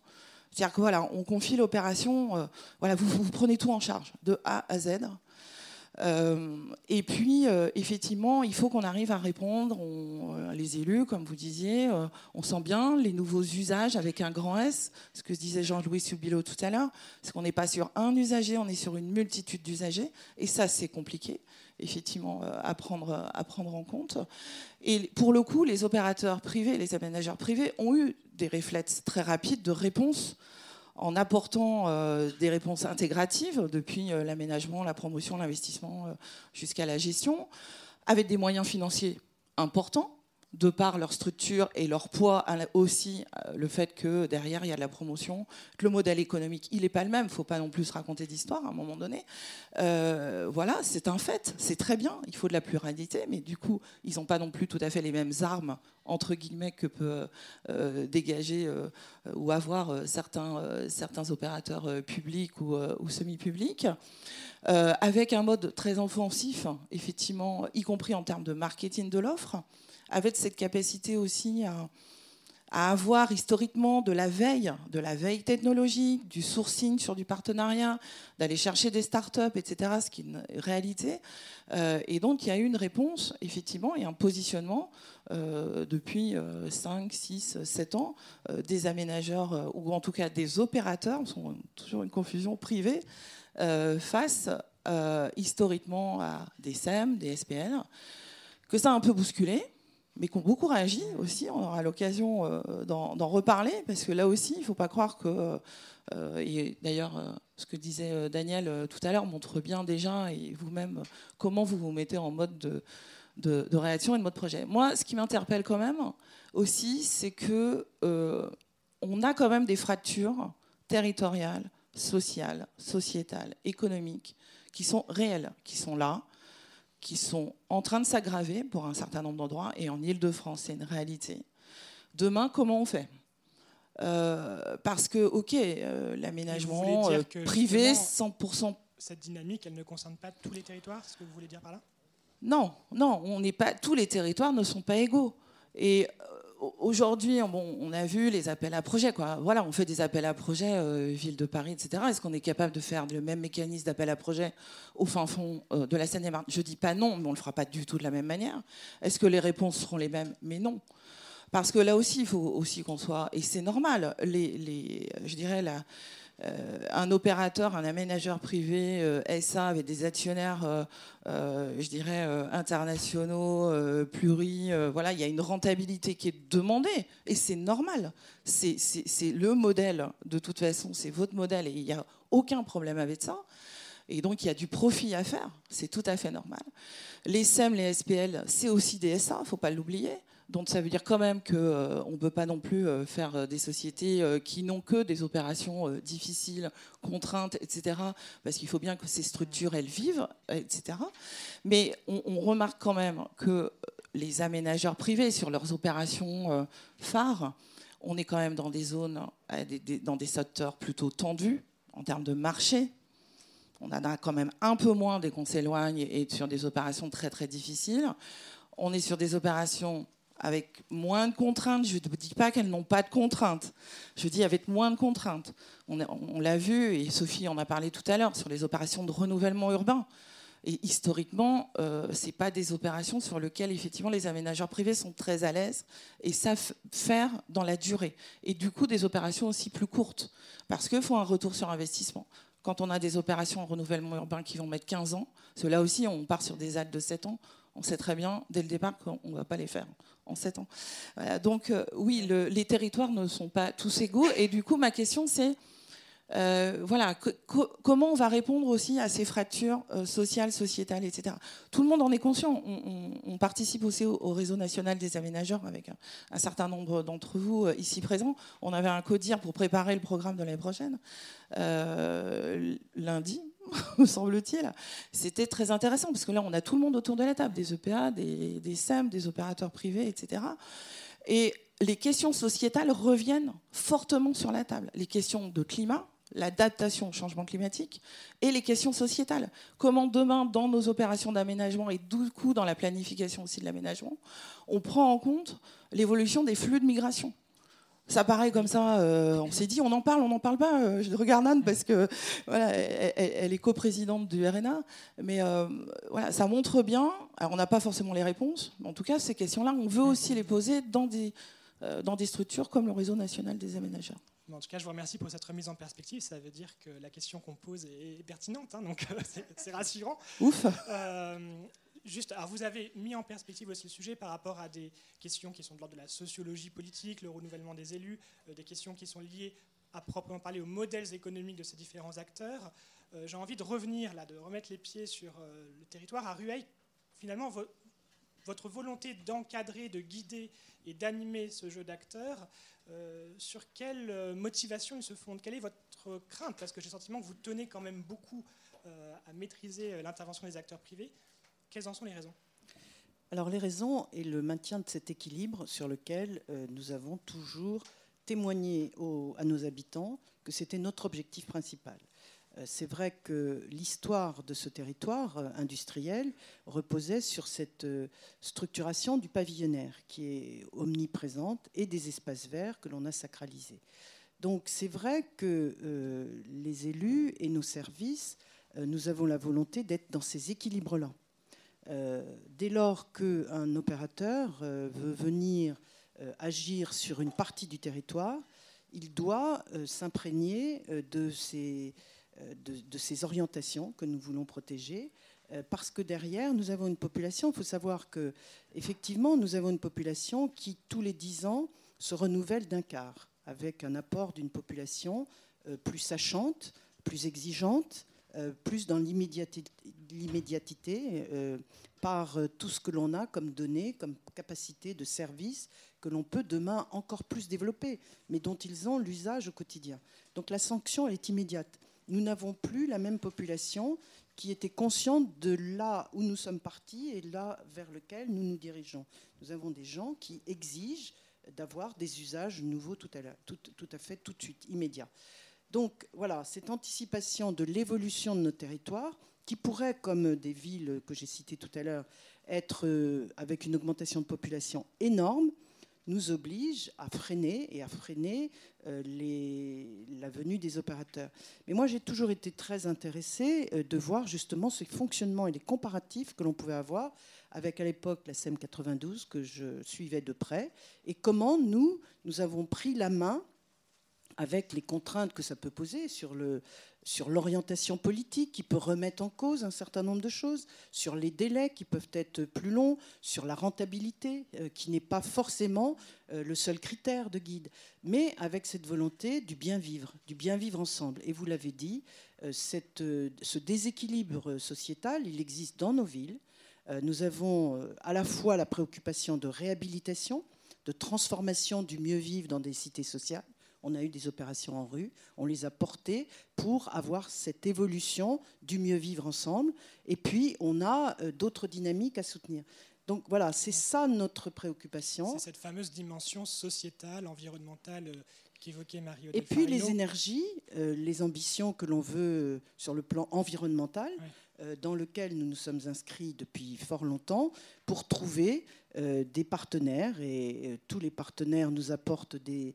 Speaker 6: C'est-à-dire que voilà, on confie l'opération, voilà, vous, prenez tout en charge, de A à Z. Euh, et puis, effectivement, il faut qu'on arrive à répondre, les élus, comme vous disiez, on sent bien les nouveaux usages avec un grand S, ce que disait Jean-Louis Subilo tout à l'heure, c'est qu'on n'est pas sur un usager, on est sur une multitude d'usagers, et ça, c'est compliqué effectivement euh, à prendre, à prendre en compte. Et pour le coup, les opérateurs privés, les aménageurs privés ont eu des réflexes très rapides de réponse en apportant euh, des réponses intégratives depuis euh, l'aménagement, la promotion, l'investissement jusqu'à la gestion, avec des moyens financiers importants de par leur structure et leur poids, aussi euh, le fait que derrière il y a de la promotion, que le modèle économique il n'est pas le même, il ne faut pas non plus se raconter d'histoire à un moment donné. Euh, voilà, c'est un fait, c'est très bien, il faut de la pluralité, mais du coup ils n'ont pas non plus tout à fait les mêmes armes entre guillemets que peut euh, dégager ou avoir certains, certains opérateurs publics ou, ou semi-publics. avec un mode très offensif, effectivement, y compris en termes de marketing de l'offre avec cette capacité aussi à avoir historiquement de la veille, de la veille technologique, du sourcing sur du partenariat, d'aller chercher des startups, etc., ce qui est une réalité. Euh, et donc, il y a eu une réponse, effectivement, et un positionnement euh, depuis 5, 6, 7 ans euh, des aménageurs, ou en tout cas des opérateurs, toujours une confusion privée, face historiquement à des SEM, des SPL, que ça a un peu bousculé mais qui ont beaucoup réagi aussi. On aura l'occasion euh, d'en reparler, parce que là aussi, il ne faut pas croire que. Euh, et d'ailleurs, euh, ce que disait Daniel tout à l'heure montre bien déjà, et vous-même, comment vous vous mettez en mode de, de, réaction et de mode projet. Moi, ce qui m'interpelle quand même aussi, c'est que on a quand même des fractures territoriales, sociales, sociétales, économiques, qui sont réelles, qui sont là, qui sont en train de s'aggraver pour un certain nombre d'endroits, et en Ile-de-France, c'est une réalité. Demain, comment on fait? Euh, Parce que, OK, euh, l'aménagement euh, privé, 100%.
Speaker 2: Cette dynamique, elle ne concerne pas tous les territoires, c'est ce que vous voulez dire par là?
Speaker 6: Non, non, on n'est pas, tous les territoires ne sont pas égaux. Et aujourd'hui, bon, on a vu les appels à projets. Quoi. Voilà, on fait des appels à projets, euh, ville de Paris, etc. Est-ce qu'on est capable de faire le même mécanisme d'appel à projets au fin fond euh, de la Seine-et-Marne? Je dis pas non, mais on le fera pas du tout de la même manière. Est-ce que les réponses seront les mêmes? Mais non. Parce que là aussi, il faut aussi qu'on soit, et c'est normal, les, je dirais la, un opérateur, un aménageur privé euh, SA avec des actionnaires, euh, je dirais, internationaux, pluri, voilà, il y a une rentabilité qui est demandée et c'est normal. C'est le modèle, de toute façon, c'est votre modèle et il n'y a aucun problème avec ça. Et donc, il y a du profit à faire, c'est tout à fait normal. Les SEM, les SPL, c'est aussi des SA, il ne faut pas l'oublier. Donc ça veut dire quand même qu'on euh, ne peut pas non plus euh, faire euh, des sociétés qui n'ont que des opérations difficiles, contraintes, etc. Parce qu'il faut bien que ces structures, elles vivent, etc. Mais on, remarque quand même que les aménageurs privés, sur leurs opérations phares, on est quand même dans des zones, dans des secteurs plutôt tendus en termes de marché. On en a quand même un peu moins dès qu'on s'éloigne et sur des opérations très très difficiles. On est sur des opérations avec moins de contraintes. Je ne dis pas qu'elles n'ont pas de contraintes. Je dis avec moins de contraintes. On, l'a vu, et Sophie en a parlé tout à l'heure, sur les opérations de renouvellement urbain. Et historiquement, euh, ce pas des opérations sur lesquelles, effectivement, les aménageurs privés sont très à l'aise et savent faire dans la durée. Et du coup, des opérations aussi plus courtes. Parce qu'il faut un retour sur investissement. Quand on a des opérations en renouvellement urbain qui vont mettre 15 ans, cela aussi, on part sur des aides de 7 ans, on sait très bien dès le départ qu'on ne va pas les faire en 7 ans. donc euh, oui, les territoires ne sont pas tous égaux. Et du coup, ma question, c'est euh, voilà, comment on va répondre aussi à ces fractures euh, sociales, sociétales, etc. Tout le monde en est conscient. On, participe aussi au, réseau national des aménageurs avec un, certain nombre d'entre vous ici présents. On avait un codir pour préparer le programme de l'année prochaine. lundi, [LAUGHS] me semble-t-il. C'était très intéressant parce que là, on a tout le monde autour de la table, des EPA, des, des SEM, des opérateurs privés, etc. Et les questions sociétales reviennent fortement sur la table. Les questions de climat, l'adaptation au changement climatique et les questions sociétales. Comment demain, dans nos opérations d'aménagement et du coup dans la planification aussi de l'aménagement, on prend en compte l'évolution des flux de migration ça paraît comme ça. Euh, on s'est dit, on en parle, on n'en parle pas. Euh, je regarde Anne parce que voilà, elle, est coprésidente du RNA, mais euh, voilà, ça montre bien. Alors, on n'a pas forcément les réponses, mais en tout cas, ces questions-là, on veut aussi les poser dans des dans des structures comme le réseau national des aménageurs.
Speaker 2: En tout cas, je vous remercie pour cette remise en perspective. Ça veut dire que la question qu'on pose est pertinente, hein, donc [LAUGHS] c'est rassurant.
Speaker 6: Ouf.
Speaker 2: Juste, alors vous avez mis en perspective aussi le sujet par rapport à des questions qui sont de l'ordre de la sociologie politique, le renouvellement des élus, euh, des questions qui sont liées à proprement parler aux modèles économiques de ces différents acteurs. Euh, j'ai envie de revenir là, de remettre les pieds sur euh, le territoire. À Rueil, finalement, votre volonté d'encadrer, de guider et d'animer ce jeu d'acteurs, sur quelle motivation il se fonde Quelle est votre crainte? Parce que j'ai le sentiment que vous tenez quand même beaucoup à maîtriser l'intervention des acteurs privés. Quelles en sont les raisons?
Speaker 3: Alors les raisons et le maintien de cet équilibre sur lequel euh, nous avons toujours témoigné à nos habitants que c'était notre objectif principal. c'est vrai que l'histoire de ce territoire industriel reposait sur cette structuration du pavillonnaire qui est omniprésente et des espaces verts que l'on a sacralisés. Donc c'est vrai que les élus et nos services, nous avons la volonté d'être dans ces équilibres-là. Dès lors qu'un opérateur veut venir agir sur une partie du territoire, il doit euh, s'imprégner euh, de ces, euh, orientations que nous voulons protéger, parce que derrière, nous avons une population, il faut savoir que effectivement, nous avons une population qui, tous les dix ans, se renouvelle d'un quart, avec un apport d'une population plus sachante, plus exigeante, plus dans l'immédiatité par tout ce que l'on a comme données, comme capacité de service que l'on peut demain encore plus développer, mais dont ils ont l'usage au quotidien. Donc la sanction, elle est immédiate. Nous n'avons plus la même population qui était consciente de là où nous sommes partis et là vers lequel nous nous dirigeons. Nous avons des gens qui exigent d'avoir des usages nouveaux tout à, tout à fait tout de suite, immédiats. Donc voilà, cette anticipation de l'évolution de nos territoires, qui pourrait, comme des villes que j'ai citées tout à l'heure, être euh, avec une augmentation de population énorme, nous oblige à freiner et à freiner euh, la venue des opérateurs. Mais moi, j'ai toujours été très intéressée euh, de voir justement ce fonctionnement et les comparatifs que l'on pouvait avoir avec à l'époque la SEM 92 que je suivais de près et comment nous, nous avons pris la main avec les contraintes que ça peut poser sur l'orientation politique qui peut remettre en cause un certain nombre de choses, sur les délais qui peuvent être plus longs, sur la rentabilité euh, qui n'est pas forcément euh, le seul critère de guide, mais avec cette volonté du bien vivre, du bien vivre ensemble. Et vous l'avez dit, euh, ce déséquilibre sociétal, il existe dans nos villes. Nous avons à la fois la préoccupation de réhabilitation, de transformation du mieux vivre dans des cités sociales, on a eu des opérations en rue, on les a portées pour avoir cette évolution du mieux vivre ensemble. Et puis, on a euh, d'autres dynamiques à soutenir. Donc voilà, c'est ça notre préoccupation.
Speaker 2: C'est cette fameuse dimension sociétale, environnementale euh, qu'évoquait Mario.
Speaker 3: Et puis les énergies, euh, les ambitions que l'on veut sur le plan environnemental. Euh, dans lequel nous nous sommes inscrits depuis fort longtemps pour trouver des partenaires, et euh, tous les partenaires nous apportent des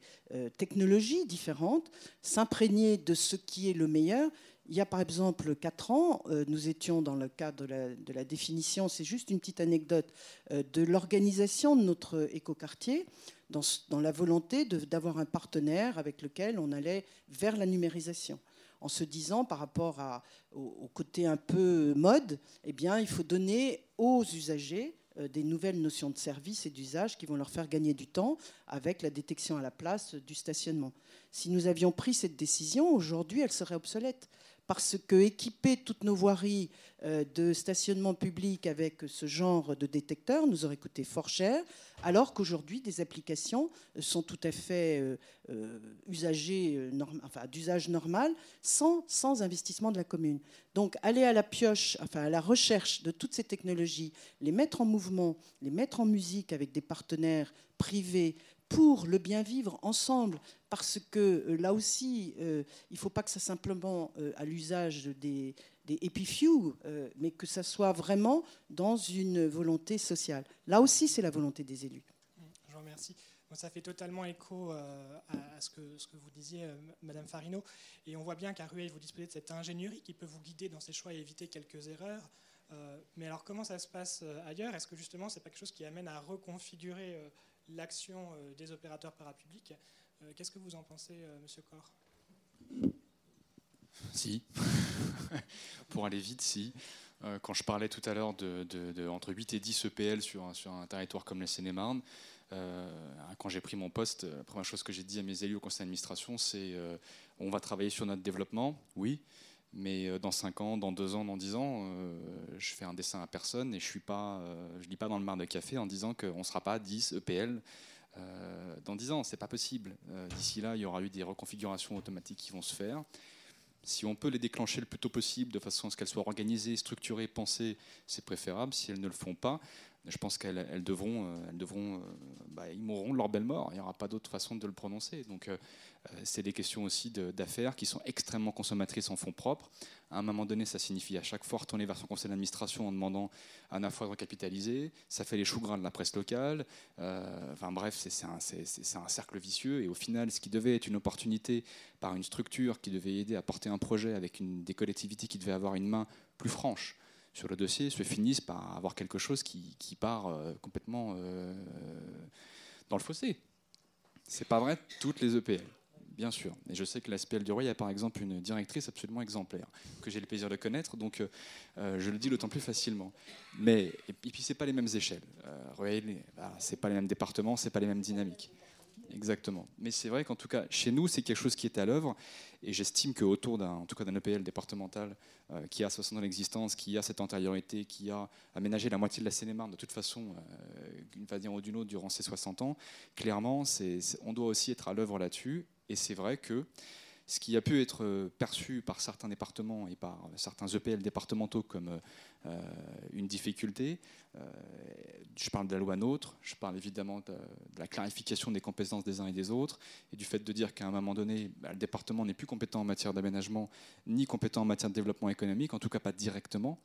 Speaker 3: technologies différentes, s'imprégner de ce qui est le meilleur. Il y a par exemple quatre ans, nous étions dans le cadre de la, définition, c'est juste une petite anecdote, de l'organisation de notre écoquartier, dans, dans la volonté d'avoir un partenaire avec lequel on allait vers la numérisation en se disant par rapport au, côté un peu mode, eh bien, il faut donner aux usagers euh, des nouvelles notions de service et d'usage qui vont leur faire gagner du temps avec la détection à la place du stationnement. Si nous avions pris cette décision, aujourd'hui, elle serait obsolète parce que équiper toutes nos voiries euh, de stationnement public avec ce genre de détecteurs nous aurait coûté fort cher, alors qu'aujourd'hui des applications euh, sont tout à fait euh, usagées, enfin d'usage normal, sans, sans investissement de la commune. Donc aller à la pioche, enfin à la recherche de toutes ces technologies, les mettre en mouvement, les mettre en musique avec des partenaires privés, pour le bien vivre ensemble, parce que euh, là aussi, euh, il ne faut pas que ça simplement euh, à l'usage des, des mais que ça soit vraiment dans une volonté sociale. Là aussi, c'est la volonté des élus.
Speaker 2: Je vous remercie. ça fait totalement écho à ce que, vous disiez, Madame Farino. Et on voit bien qu'à Rueil, vous disposez de cette ingénierie qui peut vous guider dans ces choix et éviter quelques erreurs. mais alors, comment ça se passe ailleurs? Est-ce que justement, ce n'est pas quelque chose qui amène à reconfigurer l'action euh, des opérateurs parapublics. Euh, qu'est-ce que vous en pensez, euh, Monsieur Corr
Speaker 5: Si. [LAUGHS] Pour aller vite, si. Quand je parlais tout à l'heure de, entre 8 et 10 EPL sur, sur un territoire comme la Seine-et-Marne, quand j'ai pris mon poste, la première chose que j'ai dit à mes élus au conseil d'administration, c'est on va travailler sur notre développement, oui, mais euh, dans 5 ans, dans 2 ans, dans 10 ans, euh, je fais un dessin à personne et je ne euh, lis pas dans le mar de café en disant qu'on ne sera pas 10 EPL dans 10 ans. Ce n'est pas possible. D'ici là, il y aura eu des reconfigurations automatiques qui vont se faire. Si on peut les déclencher le plus tôt possible, de façon à ce qu'elles soient organisées, structurées, pensées, c'est préférable. Si elles ne le font pas, Je pense qu'elles devront, elles devront bah, ils mourront de leur belle mort. Il n'y aura pas d'autre façon de le prononcer. Donc, c'est des questions aussi d'affaires qui sont extrêmement consommatrices en fonds propres. À un moment donné, ça signifie à chaque fois retourner vers son conseil d'administration en demandant à la fois de recapitaliser. Ça fait les choux gras de la presse locale. enfin bref, c'est un, un, cercle vicieux. Et au final, ce qui devait être une opportunité par une structure qui devait aider à porter un projet avec des collectivités qui devaient avoir une main plus franche sur le dossier se finissent par avoir quelque chose qui, part euh, complètement euh, dans le fossé. C'est pas vrai toutes les EPL, bien sûr. Et je sais que la SPL du Roi, il y a par exemple une directrice absolument exemplaire, que j'ai le plaisir de connaître, donc euh, je le dis d'autant plus facilement. Mais, et puis c'est pas les mêmes échelles. Euh, bah, c'est pas les mêmes départements, c'est pas les mêmes dynamiques. Exactement. Mais c'est vrai qu'en tout cas, chez nous, c'est quelque chose qui est à l'œuvre. Et j'estime qu'autour d'un, d'un EPL départemental euh, qui a 60 ans d'existence, qui a cette antériorité, qui a aménagé la moitié de la Seine-et-Marne de toute façon, euh, d'une façon ou d'une autre, durant ces 60 ans, clairement, on doit aussi être à l'œuvre là-dessus. Et c'est vrai que ce qui a pu être perçu par certains départements et par certains EPL départementaux comme euh, une difficulté, euh, je parle de la loi NOTRe, je parle évidemment de, la clarification des compétences des uns et des autres, et du fait de dire qu'à un moment donné, bah, le département n'est plus compétent en matière d'aménagement, ni compétent en matière de développement économique, en tout cas pas directement.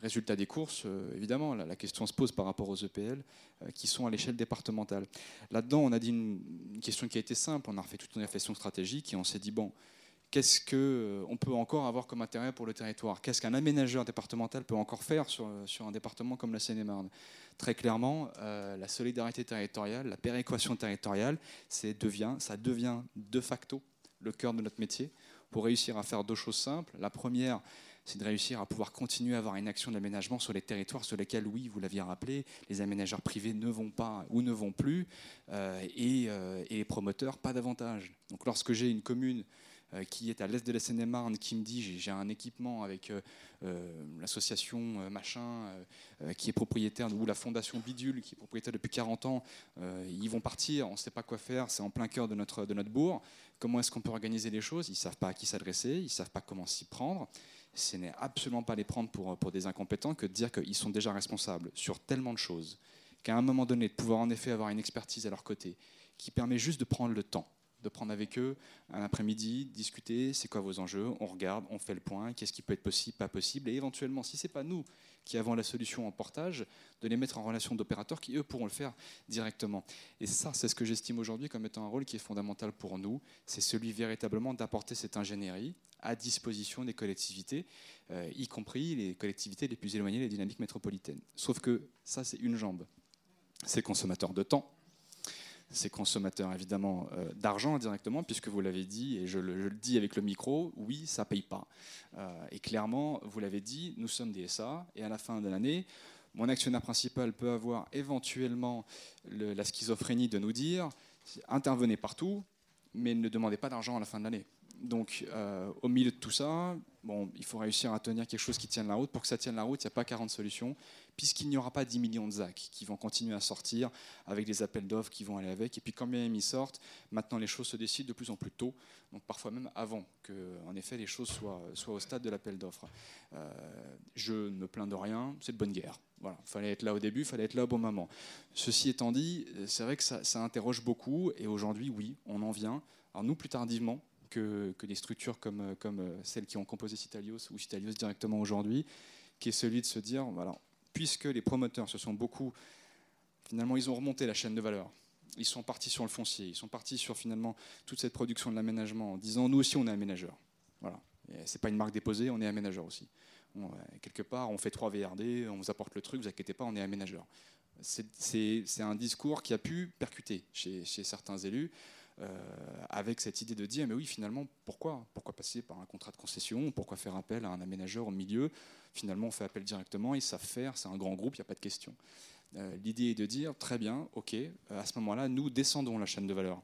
Speaker 5: résultat des courses, évidemment, la, question se pose par rapport aux EPL qui sont à l'échelle départementale. Là-dedans, on a dit une, une, question qui a été simple, on a refait toute une réflexion stratégique et on s'est dit, bon, qu'est-ce qu'on euh, peut encore avoir comme intérêt pour le territoire? Qu'est-ce qu'un aménageur départemental peut encore faire sur, sur un département comme la Seine-et-Marne? Très clairement, euh, la solidarité territoriale, la péréquation territoriale, devient, ça devient de facto le cœur de notre métier pour réussir à faire deux choses simples. La première, c'est de réussir à pouvoir continuer à avoir une action d'aménagement sur les territoires sur lesquels, oui, vous l'aviez rappelé, les aménageurs privés ne vont pas ou ne vont plus, euh, et, et, les promoteurs pas davantage. Donc lorsque j'ai une commune euh, qui est à l'est de la Seine-et-Marne, qui me dit j'ai un équipement avec euh, euh, l'association machin, qui est propriétaire, ou la fondation Bidule, qui est propriétaire depuis 40 ans, ils vont partir, on ne sait pas quoi faire, c'est en plein cœur de notre, de notre bourg. Comment est-ce qu'on peut organiser les choses? Ils ne savent pas à qui s'adresser, ils ne savent pas comment s'y prendre. Ce n'est absolument pas les prendre pour, pour des incompétents que de dire qu'ils sont déjà responsables sur tellement de choses qu'à un moment donné, de pouvoir en effet avoir une expertise à leur côté qui permet juste de prendre le temps de prendre avec eux un après-midi, discuter, c'est quoi vos enjeux, on regarde, on fait le point, qu'est-ce qui peut être possible, pas possible, et éventuellement, si ce n'est pas nous qui avons la solution en portage, de les mettre en relation d'opérateurs qui, eux, pourront le faire directement. Et ça, c'est ce que j'estime aujourd'hui comme étant un rôle qui est fondamental pour nous, c'est celui véritablement d'apporter cette ingénierie à disposition des collectivités, euh, y compris les collectivités les plus éloignées des dynamiques métropolitaines. Sauf que ça, c'est une jambe. C'est consommateur de temps, ces consommateurs évidemment euh, d'argent directement, puisque vous l'avez dit, et je le, dis avec le micro, oui, ça paye pas. Euh, et clairement, vous l'avez dit, nous sommes des SA, et à la fin de l'année, mon actionnaire principal peut avoir éventuellement la schizophrénie de nous dire, intervenez partout, mais ne demandez pas d'argent à la fin de l'année. Donc, euh, au milieu de tout ça, bon, il faut réussir à tenir quelque chose qui tienne la route. Pour que ça tienne la route, il n'y a pas 40 solutions puisqu'il n'y aura pas 10 millions de ZAC qui vont continuer à sortir avec des appels d'offres qui vont aller avec. Et puis quand bien ils sortent, maintenant les choses se décident de plus en plus tôt, donc parfois même avant que, effet, les choses soient, soient au stade de l'appel d'offres. Euh, je ne plains de rien, c'est de bonne guerre. Voilà, il fallait être là au début, il fallait être là au bon moment. Ceci étant dit, c'est vrai que ça, interroge beaucoup, et aujourd'hui, oui, on en vient. Alors nous, plus tardivement, que, des structures comme, comme celles qui ont composé Citalios ou Citalios directement aujourd'hui, qui est celui de se dire, voilà, puisque les promoteurs se sont beaucoup, finalement, ils ont remonté la chaîne de valeur. Ils sont partis sur le foncier, ils sont partis sur finalement toute cette production de l'aménagement en disant nous aussi on est aménageur. Voilà. C'est pas une marque déposée, on est aménageur aussi. quelque part, on fait 3 VRD, on vous apporte le truc, vous inquiétez pas, on est aménageur. C'est un discours qui a pu percuter chez certains élus. Euh, avec cette idée de dire mais oui finalement pourquoi? Pourquoi passer par un contrat de concession? Pourquoi faire appel à un aménageur au milieu? Finalement on fait appel directement ils savent faire c'est un grand groupe il n'y a pas de question. Euh, l'idée est de dire très bien ok euh, à ce moment-là nous descendons la chaîne de valeur.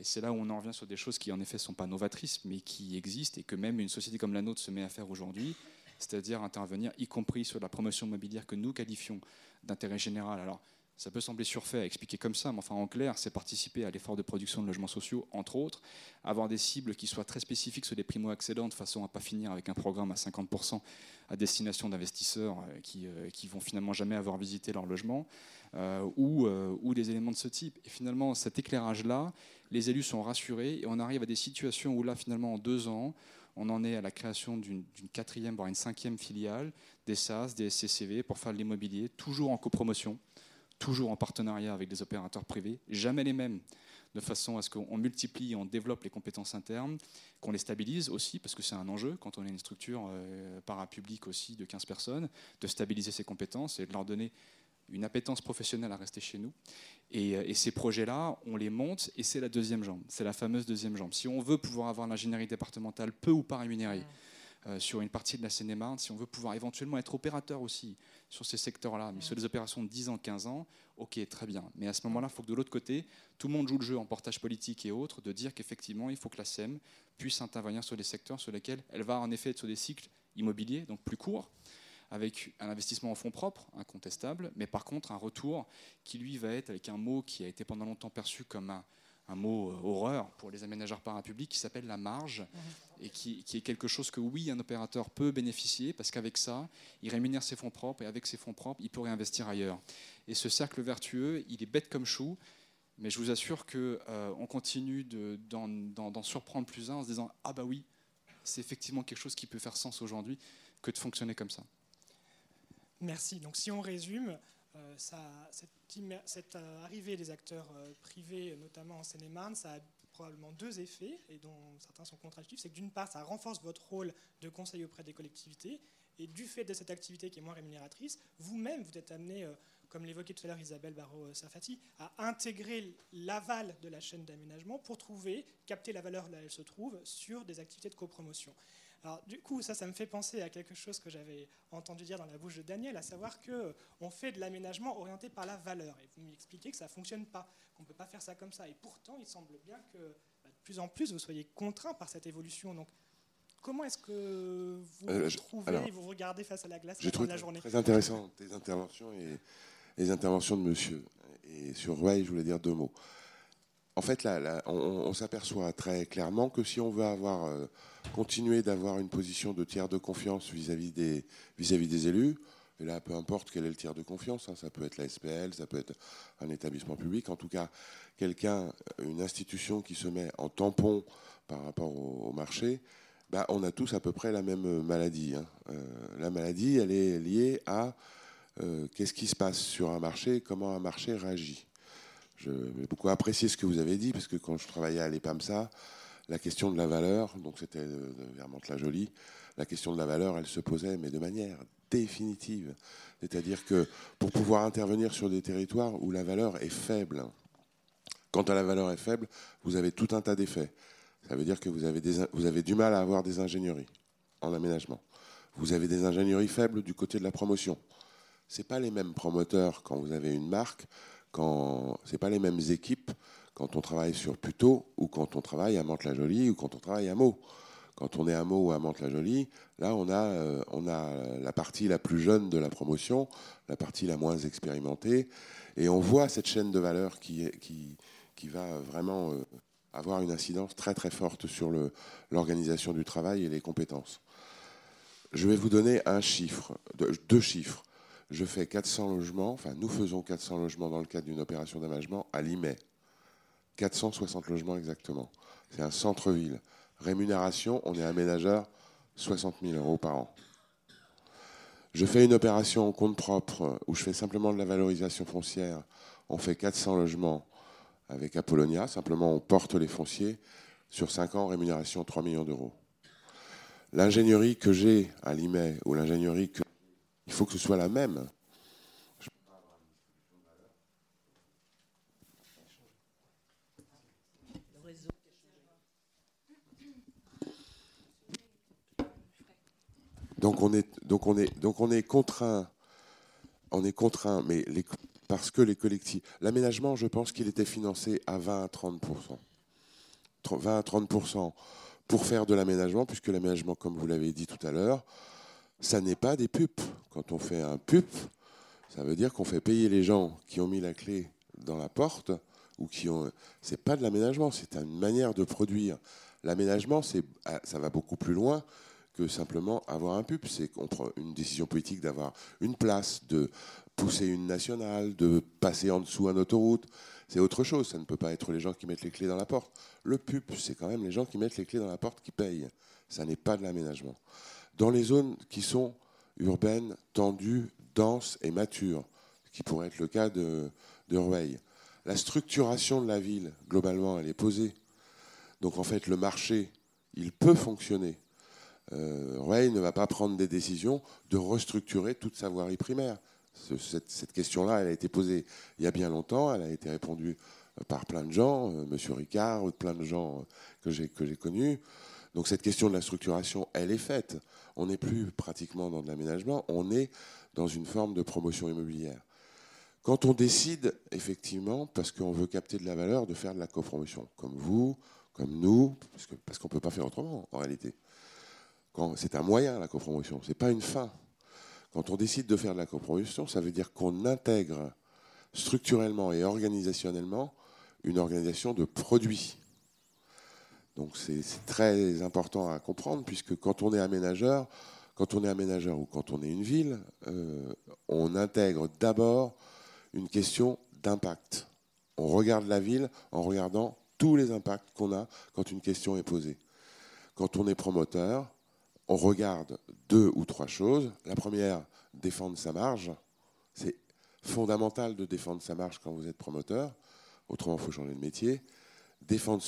Speaker 5: Et c'est là où on en revient sur des choses qui en effet sont pas novatrices mais qui existent et que même une société comme la nôtre se met à faire aujourd'hui c'est-à-dire intervenir y compris sur la promotion immobilière que nous qualifions d'intérêt général. Alors Ça peut sembler surfait à expliquer comme ça, mais enfin en clair, c'est participer à l'effort de production de logements sociaux, entre autres, avoir des cibles qui soient très spécifiques sur les primo-accédants, de façon à ne pas finir avec un programme à 50% à destination d'investisseurs euh, qui, euh, qui vont finalement jamais avoir visité leur logement, euh, ou, ou des éléments de ce type. Et finalement, cet éclairage-là, les élus sont rassurés et on arrive à des situations où là, finalement, en deux ans, on en est à la création d'une quatrième, voire une cinquième filiale, des SAS, des SCCV, pour faire de l'immobilier, toujours en copromotion toujours en partenariat avec des opérateurs privés, jamais les mêmes, de façon à ce qu'on multiplie, on développe les compétences internes, qu'on les stabilise aussi, parce que c'est un enjeu quand on est une structure euh, parapublique aussi de 15 personnes, de stabiliser ces compétences et de leur donner une appétence professionnelle à rester chez nous. Et, euh, ces projets-là, on les monte et c'est la deuxième jambe, c'est la fameuse deuxième jambe. Si on veut pouvoir avoir l'ingénierie départementale peu ou pas rémunérée, sur une partie de la Seine-et-Marne, si on veut pouvoir éventuellement être opérateur aussi sur ces secteurs-là, mais sur des opérations de 10 ans, 15 ans, ok, très bien. Mais à ce moment-là, il faut que de l'autre côté, tout le monde joue le jeu en portage politique et autres, de dire qu'effectivement, il faut que la SEM puisse intervenir sur des secteurs sur lesquels elle va en effet être sur des cycles immobiliers, donc plus courts, avec un investissement en fonds propres, incontestable, mais par contre un retour qui lui va être avec un mot qui a été pendant longtemps perçu comme un, un mot euh, horreur pour les aménageurs parapublics qui s'appelle la marge mhm. et qui, est quelque chose que oui, un opérateur peut bénéficier parce qu'avec ça, il rémunère ses fonds propres et avec ses fonds propres, il peut réinvestir ailleurs. Et ce cercle vertueux, il est bête comme chou, mais je vous assure qu'on euh, continue d'en surprendre plus un en se disant ah bah oui, c'est effectivement quelque chose qui peut faire sens aujourd'hui que de fonctionner comme ça.
Speaker 2: Merci. Donc si on résume, ça, cette, euh, arrivée des acteurs euh, privés, notamment en Seine-et-Marne, ça a probablement deux effets, et dont certains sont contradictifs. C'est que d'une part, ça renforce votre rôle de conseil auprès des collectivités, et du fait de cette activité qui est moins rémunératrice, vous-même, vous êtes amené, comme l'évoquait tout à l'heure Isabelle Barrault-Safati, à intégrer l'aval de la chaîne d'aménagement pour trouver, capter la valeur là où elle se trouve, sur des activités de copromotion. Alors, du coup, ça, ça me fait penser à quelque chose que j'avais entendu dire dans la bouche de Daniel, à savoir qu'on fait de l'aménagement orienté par la valeur. Et vous m'expliquez que ça ne fonctionne pas, qu'on ne peut pas faire ça comme ça. Et pourtant, il semble bien que bah, de plus en plus, vous soyez contraint par cette évolution. Donc, comment est-ce que vous euh, vous trouvez, vous regardez face à la glace
Speaker 4: à la journée? Très intéressant tes interventions et les interventions de monsieur. Et sur Ray, je voulais dire deux mots en fait, là, on, s'aperçoit très clairement que si on veut avoir euh, continuer d'avoir une position de tiers de confiance vis-à-vis des, élus, et là, peu importe quel est le tiers de confiance, hein, ça peut être la SPL, ça peut être un établissement public, en tout cas, quelqu'un, une institution qui se met en tampon par rapport au, marché, bah, on a tous à peu près la même maladie. Hein. Euh, la maladie, elle est liée à euh, qu'est-ce qui se passe sur un marché, comment un marché réagit. J'ai beaucoup apprécié ce que vous avez dit, parce que quand je travaillais à l'EPAMSA, la question de la valeur, donc c'était vers la jolie la question de la valeur, elle se posait, mais de manière définitive. C'est-à-dire que pour pouvoir intervenir sur des territoires où la valeur est faible, quand la valeur est faible, vous avez tout un tas d'effets. Ça veut dire que vous avez, vous avez du mal à avoir des ingénieries en aménagement. Vous avez des ingénieries faibles du côté de la promotion. Ce pas les mêmes promoteurs quand vous avez une marque quand c'est pas les mêmes équipes quand on travaille sur Puteaux ou quand on travaille à Mantes-la-Jolie ou quand on travaille à Meaux. Quand on est à Meaux ou à Mantes-la-Jolie, là on a, euh, on a la partie la plus jeune de la promotion, la partie la moins expérimentée, et on voit cette chaîne de valeur qui, qui, qui va vraiment euh, avoir une incidence très très forte sur l'organisation du travail et les compétences. Je vais vous donner un chiffre, deux chiffres je fais 400 logements, enfin nous faisons 400 logements dans le cadre d'une opération d'aménagement à Limay. 460 logements exactement. C'est un centre-ville. Rémunération, on est aménageur, 60 000 euros par an. Je fais une opération en compte propre où je fais simplement de la valorisation foncière. On fait 400 logements avec Apollonia, simplement on porte les fonciers. Sur 5 ans, rémunération 3 millions d'euros. L'ingénierie que j'ai à Limay ou l'ingénierie que il faut que ce soit la même. Donc on est, donc on est, donc on est contraint, on est contraint, mais parce que les collectifs, l'aménagement, je pense qu'il était financé à 20 à 30% 20 à 30% pour faire de l'aménagement, puisque l'aménagement, comme vous l'avez dit tout à l'heure, ça n'est pas des pupes. Quand on fait un pup, Ça veut dire qu'on fait payer les gens qui ont mis la clé dans la porte ou qui ont. C'est pas de l'aménagement, c'est une manière de produire. L'aménagement, c'est, ah, ça va beaucoup plus loin que simplement avoir un pub. C'est qu'on prend une décision politique d'avoir une place, de pousser une nationale, de passer en dessous une autoroute. C'est autre chose. Ça ne peut pas être les gens qui mettent les clés dans la porte. Le pub, c'est quand même les gens qui mettent les clés dans la porte qui payent. Ça n'est pas de l'aménagement. Dans les zones qui sont urbaines, tendues, denses et matures, ce qui pourrait être le cas de, de Rueil, la structuration de la ville, globalement, elle est posée. Donc en fait, le marché, il peut fonctionner. Euh, ne va pas prendre des décisions de restructurer toute sa voirie primaire. Cette, question-là, elle a été posée il y a bien longtemps, elle a été répondue euh, par plein de gens, M. Monsieur Ricard, plein de gens que j'ai connus. Donc cette question de la structuration, elle est faite. On n'est plus pratiquement dans de l'aménagement, on est dans une forme de promotion immobilière. Quand on décide, effectivement, parce qu'on veut capter de la valeur, de faire de la copromotion, comme vous, comme nous, parce qu'on ne peut pas faire autrement en réalité. C'est un moyen la copromotion, ce n'est pas une fin. Quand on décide de faire de la copromotion, ça veut dire qu'on intègre structurellement et organisationnellement une organisation de produits. Donc c'est très important à comprendre puisque quand on est aménageur, quand on est ou quand on est une ville, euh, on intègre d'abord une question d'impact. On regarde la ville en regardant tous les impacts qu'on a quand une question est posée. Quand on est promoteur, on regarde deux ou trois choses. La première, défendre sa marge. C'est fondamental de défendre sa marge quand vous êtes promoteur. Autrement, il faut changer de métier. Défendre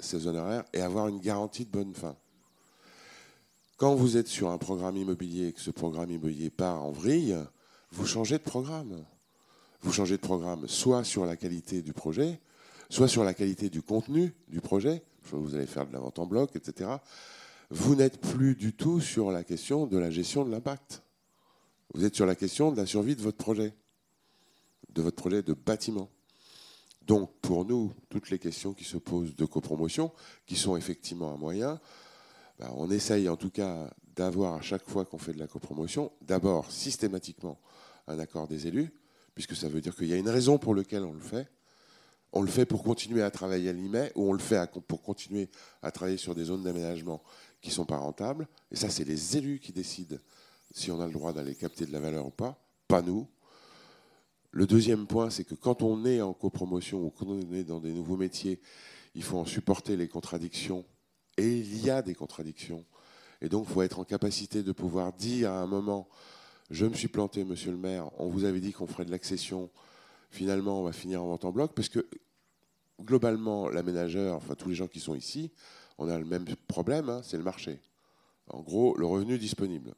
Speaker 4: ses honoraires et avoir une garantie de bonne fin. Quand vous êtes sur un programme immobilier et que ce programme immobilier part en vrille, vous changez de programme. Vous changez de programme soit sur la qualité du projet, soit sur la qualité du contenu du projet, vous allez faire de la vente en bloc, etc. Vous n'êtes plus du tout sur la question de la gestion de l'impact. Vous êtes sur la question de la survie de votre projet, de votre projet de bâtiment. Donc, pour nous, toutes les questions qui se posent de copromotion, qui sont effectivement un moyen, ben, on essaye en tout cas d'avoir à chaque fois qu'on fait de la copromotion, d'abord systématiquement un accord des élus, puisque ça veut dire qu'il y a une raison pour laquelle on le fait, on le fait pour continuer à travailler à l'IME ou on le fait pour continuer à travailler sur des zones d'aménagement qui ne sont pas rentables. Et ça, c'est les élus qui décident si on a le droit d'aller capter de la valeur ou pas, pas nous. Le deuxième point, c'est que quand on est en copromotion ou quand on est dans des nouveaux métiers, il faut en supporter les contradictions. Et il y a des contradictions. Et donc, il faut être en capacité de pouvoir dire à un moment, je me suis planté, monsieur le maire, on vous avait dit qu'on ferait de l'accession, finalement, on va finir en vente en bloc, parce que globalement, l'aménageur, enfin tous les gens qui sont ici, on a le même problème, hein, c'est le marché. En gros, le revenu disponible.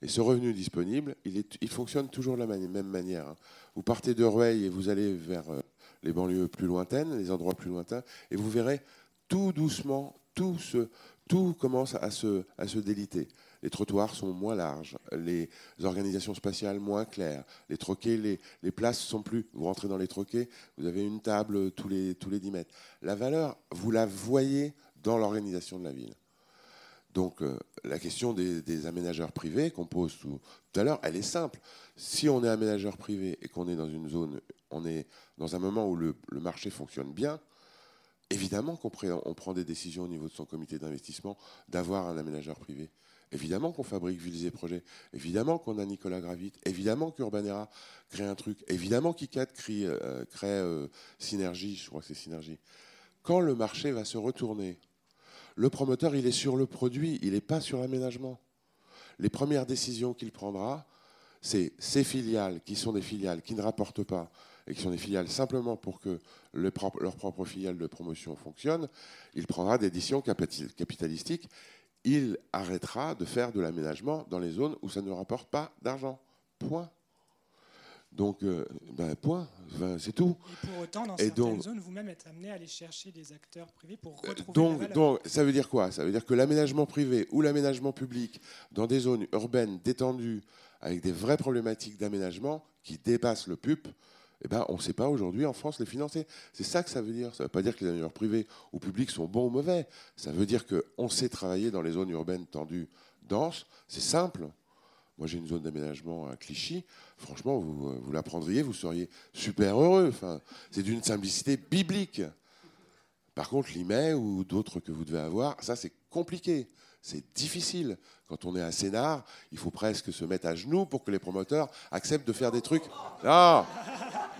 Speaker 4: Et ce revenu disponible, il, fonctionne toujours de la même manière. Hein. Vous partez de Rueil et vous allez vers euh, les banlieues plus lointaines, les endroits plus lointains, et vous verrez tout doucement, tout, commence à se, déliter les trottoirs sont moins larges, les organisations spatiales moins claires, les troquets, les, les, places sont plus. Vous rentrez dans les troquets, vous avez une table tous les, tous les 10 mètres. La valeur, vous la voyez dans l'organisation de la ville. Donc euh, la question des, aménageurs privés qu'on pose tout, à l'heure, elle est simple. Si on est aménageur privé et qu'on est dans une zone, on est dans un moment où le, marché fonctionne bien, évidemment qu'on on prend des décisions au niveau de son comité d'investissement d'avoir un aménageur privé. Évidemment qu'on fabrique Villes et Projets. Évidemment qu'on a Nicolas Gravit. Évidemment qu'Urbanera crée un truc. Évidemment qu'ICAT crée, euh, euh, Synergie. Je crois que c'est Synergie. Quand le marché va se retourner, le promoteur, il est sur le produit, il n'est pas sur l'aménagement. Les premières décisions qu'il prendra, c'est ces filiales qui sont des filiales qui ne rapportent pas et qui sont des filiales simplement pour que leur propre filiale de promotion fonctionne, il prendra des décisions capitalistiques il arrêtera de faire de l'aménagement dans les zones où ça ne rapporte pas d'argent. Point. Donc, euh, ben, point, c'est tout.
Speaker 2: Et pour autant, dans certaines zones, vous-même êtes amené à aller chercher des acteurs privés pour euh, retrouver
Speaker 4: donc,
Speaker 2: la valeur.
Speaker 4: Donc, ça veut dire quoi? Ça veut dire que l'aménagement privé ou l'aménagement public dans des zones urbaines détendues avec des vraies problématiques d'aménagement qui dépassent le PUP, eh ben, on ne sait pas aujourd'hui en France les financer. C'est ça que ça veut dire. Ça ne veut pas dire que les aménageurs privés ou publics sont bons ou mauvais. Ça veut dire qu'on sait travailler dans les zones urbaines tendues, denses. C'est simple. Moi, j'ai une zone d'aménagement à Clichy. Franchement, vous, vous la prendriez, vous seriez super heureux. Enfin, c'est d'une simplicité biblique. Par contre, l'IMEI ou d'autres que vous devez avoir, ça, c'est compliqué. C'est difficile. Quand on est à Sénard, il faut presque se mettre à genoux pour que les promoteurs acceptent de faire des trucs. Non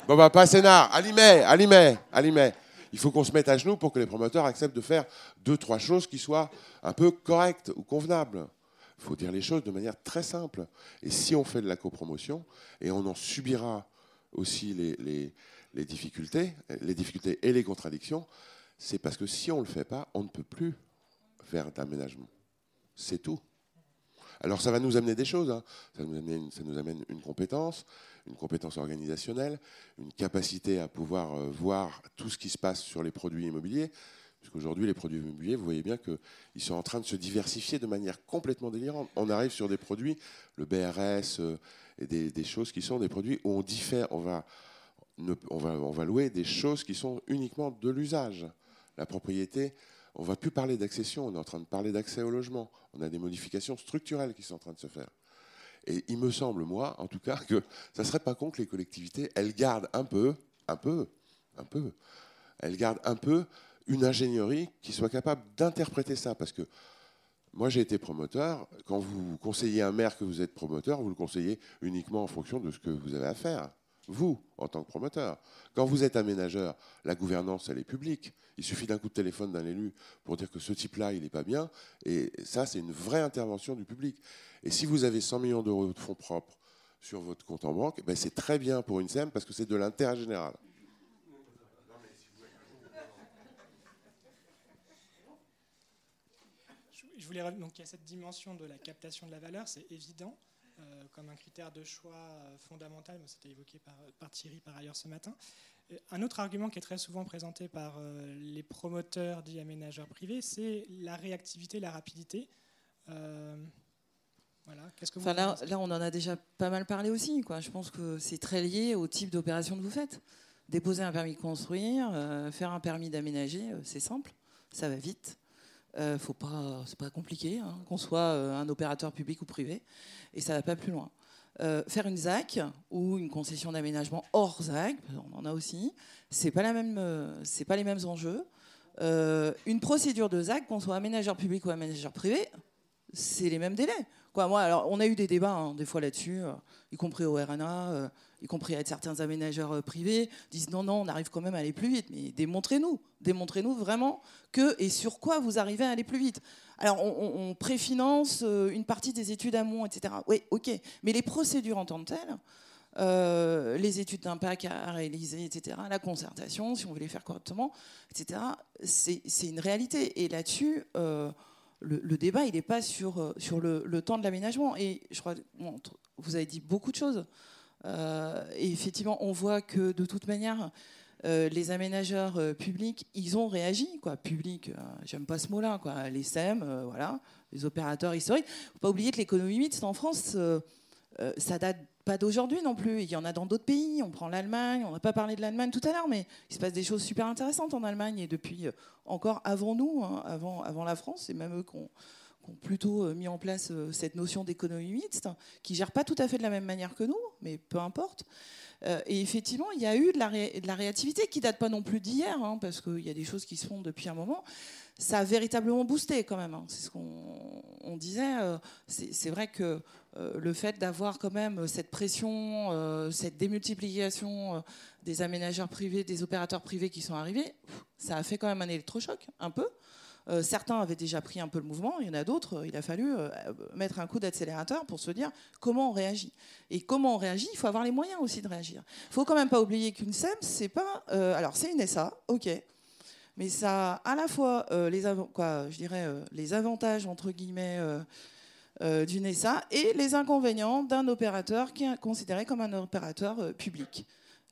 Speaker 4: Bon, bah, pas à à l'IMEI, à l'IMEI, à l'IMEI. Il faut qu'on se mette à genoux pour que les promoteurs acceptent de faire deux, trois choses qui soient un peu correctes ou convenables. Il faut dire les choses de manière très simple. Et si on fait de la copromotion, et on en subira aussi les, difficultés, les difficultés et les contradictions, c'est parce que si on ne le fait pas, on ne peut plus faire d'aménagement. C'est tout. Alors ça va nous amener des choses. Hein. Ça, nous amène, ça, nous amène, une compétence, une compétence organisationnelle, une capacité à pouvoir euh, voir tout ce qui se passe sur les produits immobiliers. Puisqu'aujourd'hui, les produits immobiliers, vous voyez bien qu'ils sont en train de se diversifier de manière complètement délirante. On arrive sur des produits, le BRS, euh, et des, choses qui sont des produits où on diffère, on va, on va, on va louer des choses qui sont uniquement de l'usage. La propriété, on ne va plus parler d'accession, on est en train de parler d'accès au logement. On a des modifications structurelles qui sont en train de se faire. Et il me semble, moi, en tout cas, que ça ne serait pas con que les collectivités, elles gardent un peu, un peu, un peu, elles gardent un peu une ingénierie qui soit capable d'interpréter ça. Parce que moi, j'ai été promoteur. Quand vous conseillez un maire que vous êtes promoteur, vous le conseillez uniquement en fonction de ce que vous avez à faire, vous, en tant que promoteur. Quand vous êtes aménageur, la gouvernance, elle est publique. Il suffit d'un coup de téléphone d'un élu pour dire que ce type-là, il n'est pas bien. Et ça, c'est une vraie intervention du public. Et si vous avez 100 millions d'euros de fonds propres sur votre compte en banque, ben c'est très bien pour une SEM parce que c'est de l'intérêt général.
Speaker 2: Voulais donc il y a cette dimension de la captation de la valeur, c'est évident euh, comme un critère de choix euh, fondamental, mais c'était évoqué par, Thierry par ailleurs ce matin. Euh, un autre argument qui est très souvent présenté par les promoteurs dits aménageurs privés, c'est la réactivité, la rapidité.
Speaker 6: voilà. Qu'est-ce que vous là, là, on en a déjà pas mal parlé aussi. Quoi. Je pense que c'est très lié au type d'opération que vous faites. Déposer un permis de construire, faire un permis d'aménager, c'est simple, ça va vite. Euh, faut pas, c'est pas compliqué, hein, qu'on soit euh, un opérateur public ou privé, et ça va pas plus loin. Euh, faire une ZAC ou une concession d'aménagement hors ZAC, on en a aussi, c'est pas la même, c'est pas les mêmes enjeux. une procédure de ZAC, qu'on soit aménageur public ou aménageur privé, c'est les mêmes délais. Moi, alors, on a eu des débats hein, des fois là-dessus, y compris au RNA y compris avec certains aménageurs euh, privés, disent non, non, on arrive quand même à aller plus vite. Mais démontrez-nous, démontrez-nous vraiment que et sur quoi vous arrivez à aller plus vite. Alors, on, préfinance euh, une partie des études amont, etc. Oui, ok. Mais les procédures en tant que telles, euh, les études d'impact à réaliser, etc., la concertation, si on veut les faire correctement, etc., c'est une réalité. Et là-dessus, le, débat, il n'est pas sur, sur le, temps de l'aménagement. Et je crois, vous avez dit beaucoup de choses. Euh, et effectivement, on voit que de toute manière, euh, les aménageurs euh, publics, ils ont réagi. Public, j'aime pas ce mot-là. Les SEM, voilà, les opérateurs historiques. Faut pas oublier que l'économie mixte en France, ça date pas d'aujourd'hui non plus. Il y en a dans d'autres pays. On prend l'Allemagne. On n'a pas parlé de l'Allemagne tout à l'heure, mais il se passe des choses super intéressantes en Allemagne et depuis encore avant nous, hein, avant, avant la France, c'est même eux qu'on ont plutôt euh, mis en place euh, cette notion d'économie mixte, qui gère pas tout à fait de la même manière que nous, mais peu importe. Euh, et effectivement, il y a eu de la, réactivité qui date pas non plus d'hier, hein, parce qu'il y a des choses qui se font depuis un moment. Ça a véritablement boosté quand même. Hein. C'est ce qu'on disait. C'est vrai que le fait d'avoir quand même cette pression, cette démultiplication des aménageurs privés, des opérateurs privés qui sont arrivés, ça a fait quand même un électrochoc, un peu. Euh, certains avaient déjà pris un peu le mouvement, il y en a d'autres, il a fallu euh, mettre un coup d'accélérateur pour se dire comment on réagit. Et comment on réagit, il faut avoir les moyens aussi de réagir. Il faut quand même pas oublier qu'une SEM, c'est pas. Euh, alors, c'est une SA, ok. Mais ça a à la fois les, quoi, je dirais, les avantages, entre guillemets, d'une SA et les inconvénients d'un opérateur qui est considéré comme un opérateur public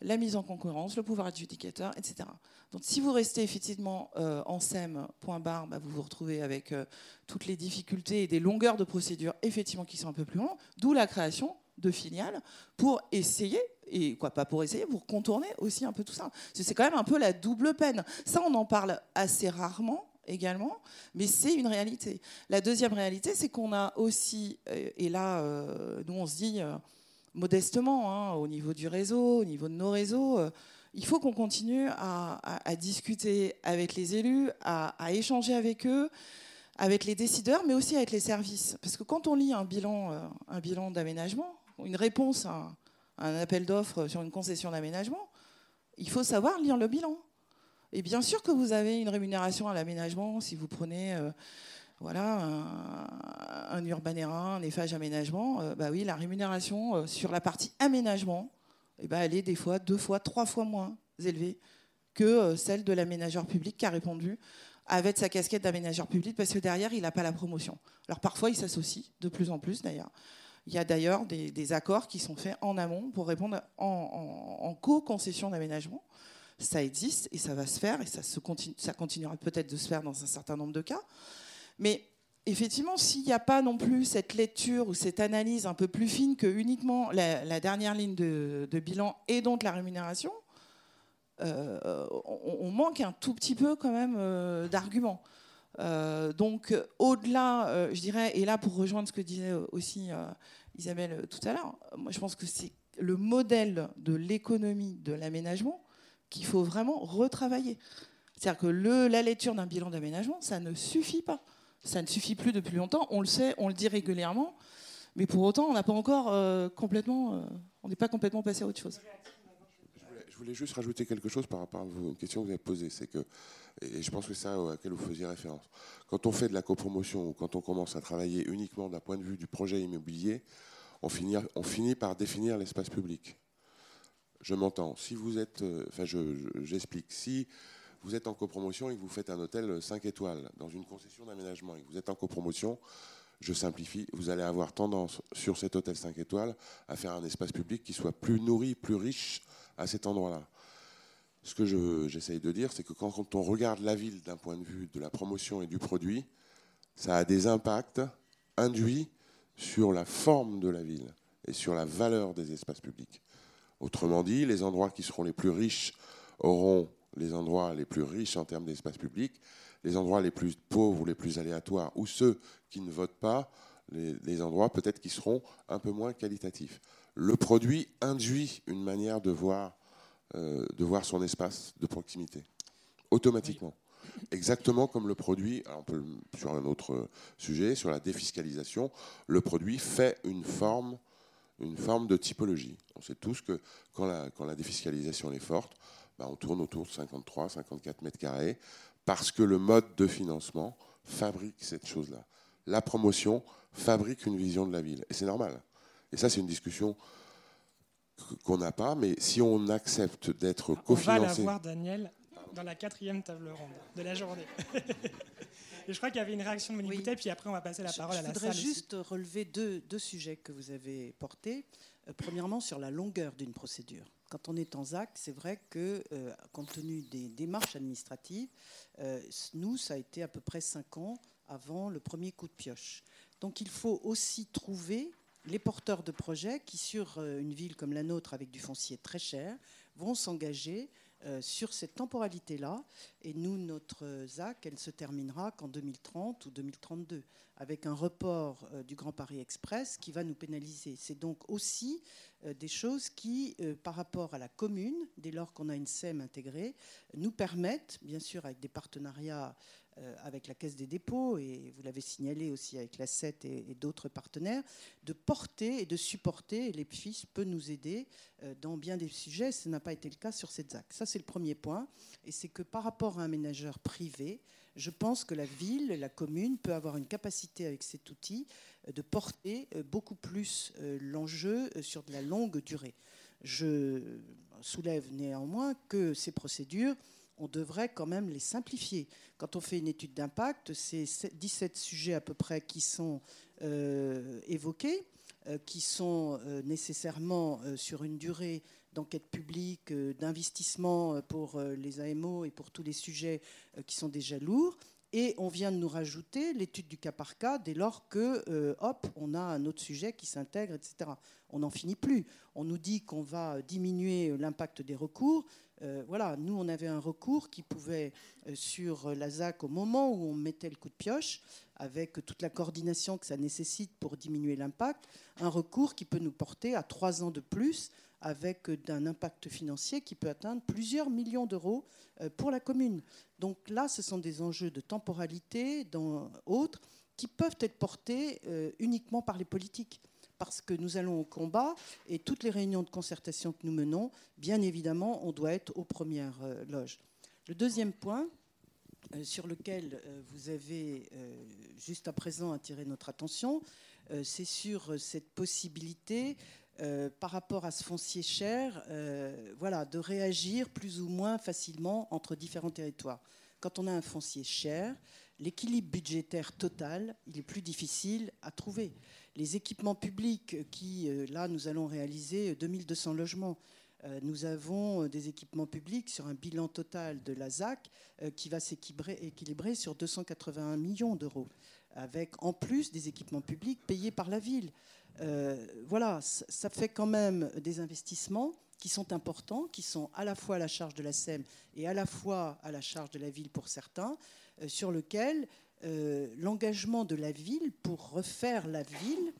Speaker 6: la mise en concurrence, le pouvoir adjudicateur, etc. Donc si vous restez effectivement euh, en SEM, bah, vous vous retrouvez avec euh, toutes les difficultés et des longueurs de procédure effectivement qui sont un peu plus longues, d'où la création de filiales pour essayer, et quoi pas pour essayer, pour contourner aussi un peu tout ça. C'est quand même un peu la double peine. Ça, on en parle assez rarement, également, mais c'est une réalité. La deuxième réalité, c'est qu'on a aussi, et là, nous on se dit modestement, hein, au niveau du réseau, au niveau de nos réseaux, il faut qu'on continue à, discuter avec les élus, à, échanger avec eux, avec les décideurs, mais aussi avec les services. Parce que quand on lit un bilan, euh, un d'aménagement, une réponse à un, appel d'offres sur une concession d'aménagement, il faut savoir lire le bilan. Et bien sûr que vous avez une rémunération à l'aménagement si vous prenez euh, voilà, un, Urbanera, un Eiffage aménagement. Euh, bah oui, la rémunération sur la partie aménagement, eh ben, elle est des fois deux fois, trois fois moins élevée que euh, celle de l'aménageur public qui a répondu avec sa casquette d'aménageur public parce que derrière, il n'a pas la promotion. Alors parfois, il s'associe, de plus en plus d'ailleurs. Il y a d'ailleurs des, accords qui sont faits en amont pour répondre en, co-concession d'aménagement. Ça existe et ça va se faire et ça, ça continuera peut-être de se faire dans un certain nombre de cas. Mais effectivement, s'il n'y a pas non plus cette lecture ou cette analyse un peu plus fine que uniquement la, dernière ligne de, bilan et donc la rémunération, euh, on, manque un tout petit peu quand même euh, d'arguments. Euh, donc au-delà, je dirais, et là pour rejoindre ce que disait aussi Isabelle tout à l'heure, je pense que c'est le modèle de l'économie de l'aménagement qu'il faut vraiment retravailler. C'est-à-dire que la lecture d'un bilan d'aménagement, ça ne suffit pas. Ça ne suffit plus depuis longtemps. On le sait, on le dit régulièrement. Mais pour autant, on n'a pas encore euh, complètement, euh, on n'est pas complètement passé à autre chose.
Speaker 4: Je voulais, juste rajouter quelque chose par rapport à une question que vous avez posée. C'est que, et je pense que c'est ça à laquelle vous faisiez référence. Quand on fait de la copromotion ou quand on commence à travailler uniquement d'un point de vue du projet immobilier, on finit, on finit par définir l'espace public. Je m'entends. Si vous êtes, euh, enfin, j'explique. si vous êtes en copromotion et que vous faites un hôtel 5 étoiles dans une concession d'aménagement et que vous êtes en copromotion, je simplifie, vous allez avoir tendance sur cet hôtel 5 étoiles à faire un espace public qui soit plus nourri, plus riche à cet endroit-là. Ce que j'essaye de dire, c'est que quand, quand, on regarde la ville d'un point de vue de la promotion et du produit, ça a des impacts induits sur la forme de la ville et sur la valeur des espaces publics. Autrement dit, les endroits qui seront les plus riches auront les endroits les plus riches en termes d'espace public, les endroits les plus pauvres ou les plus aléatoires, ou ceux qui ne votent pas, les, endroits peut-être qui seront un peu moins qualitatifs. Le produit induit une manière de voir, euh, de voir son espace de proximité, automatiquement. Exactement comme le produit, on peut, sur un autre sujet, sur la défiscalisation, le produit fait une forme, une forme de typologie. On sait tous que quand la défiscalisation est forte, bah, on tourne autour de 53, 54 mètres carrés, parce que le mode de financement fabrique cette chose-là. La promotion fabrique une vision de la ville. Et c'est normal. Et ça, c'est une discussion qu'on n'a pas, mais si on accepte d'être cofinancé...
Speaker 2: On va la voir, Daniel, dans la quatrième table ronde de la journée. [LAUGHS] Et je crois qu'il y avait une réaction de Monique puis après on va passer la parole à la salle.
Speaker 3: Je voudrais juste relever deux, deux, sujets que vous avez portés. Euh, premièrement, sur la longueur d'une procédure quand on est en ZAC, c'est vrai que, euh, compte tenu des démarches administratives, euh, nous, ça a été à peu près cinq ans avant le premier coup de pioche. Donc il faut aussi trouver les porteurs de projets qui, sur euh, une ville comme la nôtre, avec du foncier très cher, vont s'engager sur cette temporalité-là. Et nous, notre ZAC, elle se terminera qu'en 2030 ou 2032 avec un report euh, du Grand Paris Express qui va nous pénaliser. C'est donc aussi euh, des choses qui, euh, par rapport à la commune, dès lors qu'on a une SEM intégrée, nous permettent, bien sûr avec des partenariats avec la Caisse des dépôts, et vous l'avez signalé aussi avec la CET et, d'autres partenaires, de porter et de supporter, et les FIS peut nous aider dans bien des sujets, ce n'a pas été le cas sur cette ZAC. Ça, c'est le premier point, et c'est que par rapport à un ménageur privé, je pense que la ville, la commune peut avoir une capacité avec cet outil euh, de porter euh, beaucoup plus euh, l'enjeu sur de la longue durée. Je soulève néanmoins que ces procédures, on devrait quand même les simplifier. Quand on fait une étude d'impact, c'est 17 sujets à peu près qui sont évoqués, qui sont nécessairement sur une durée d'enquête publique, euh, d'investissement euh, pour euh, les AMO et pour tous les sujets qui sont déjà lourds. Et on vient de nous rajouter l'étude du cas par cas dès lors que, hop, on a un autre sujet qui s'intègre, etc. On n'en finit plus. On nous dit qu'on va diminuer l'impact des recours. Euh, voilà, nous, on avait un recours qui pouvait, euh, sur la ZAC, au moment où on mettait le coup de pioche, avec toute la coordination que ça nécessite pour diminuer l'impact, un recours qui peut nous porter à trois ans de plus, avec un impact financier qui peut atteindre plusieurs millions d'euros pour la commune. Donc là, ce sont des enjeux de temporalité, dans, autres, qui peuvent être portés uniquement par les politiques parce que nous allons au combat et toutes les réunions de concertation que nous menons, bien évidemment, on doit être aux premières euh, loges. Le deuxième point euh, sur lequel euh, vous avez juste à présent attiré notre attention, c'est sur cette possibilité par rapport à ce foncier cher, voilà, de réagir plus ou moins facilement entre différents territoires. Quand on a un foncier cher, l'équilibre budgétaire total, il est plus difficile à trouver les équipements publics qui, euh, là, nous allons réaliser 2200 logements. Euh, nous avons euh, des équipements publics sur un bilan total de la ZAC qui va s'équilibrer sur 281 millions d'euros, avec en plus des équipements publics payés par la ville. voilà, ça fait quand même des investissements qui sont importants, qui sont à la fois à la charge de la SEM et à la fois à la charge de la ville pour certains, sur lesquels euh, l'engagement de la ville pour refaire la ville,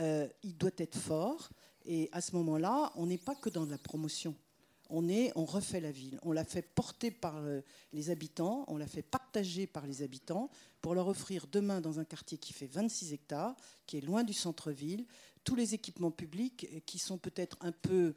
Speaker 3: euh, il doit être fort. Et à ce moment-là, on n'est pas que dans la promotion. On, est, on refait la ville. On la fait porter par euh, les habitants, on la fait partager par les habitants pour leur offrir demain dans un quartier qui fait 26 hectares, qui est loin du centre-ville, tous les équipements publics qui sont peut-être un peu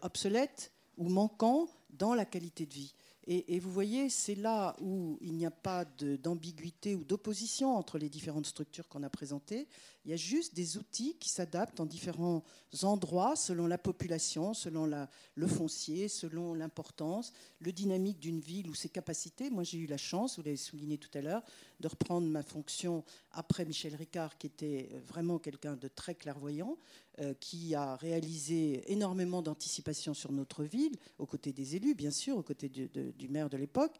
Speaker 3: obsolètes ou manquants dans la qualité de vie. Et, vous voyez, c'est là où il n'y a pas d'ambiguïté ou d'opposition entre les différentes structures qu'on a présentées. Il y a juste des outils qui s'adaptent en différents endroits selon la population, selon le foncier, selon l'importance, le dynamique d'une ville ou ses capacités. Moi, j'ai eu la chance, vous l'avez souligné tout à l'heure, de reprendre ma fonction après Michel Ricard, qui était vraiment quelqu'un de très clairvoyant, euh, qui a réalisé énormément d'anticipation sur notre ville, aux côtés des élus, bien sûr, aux côtés du, du maire de l'époque.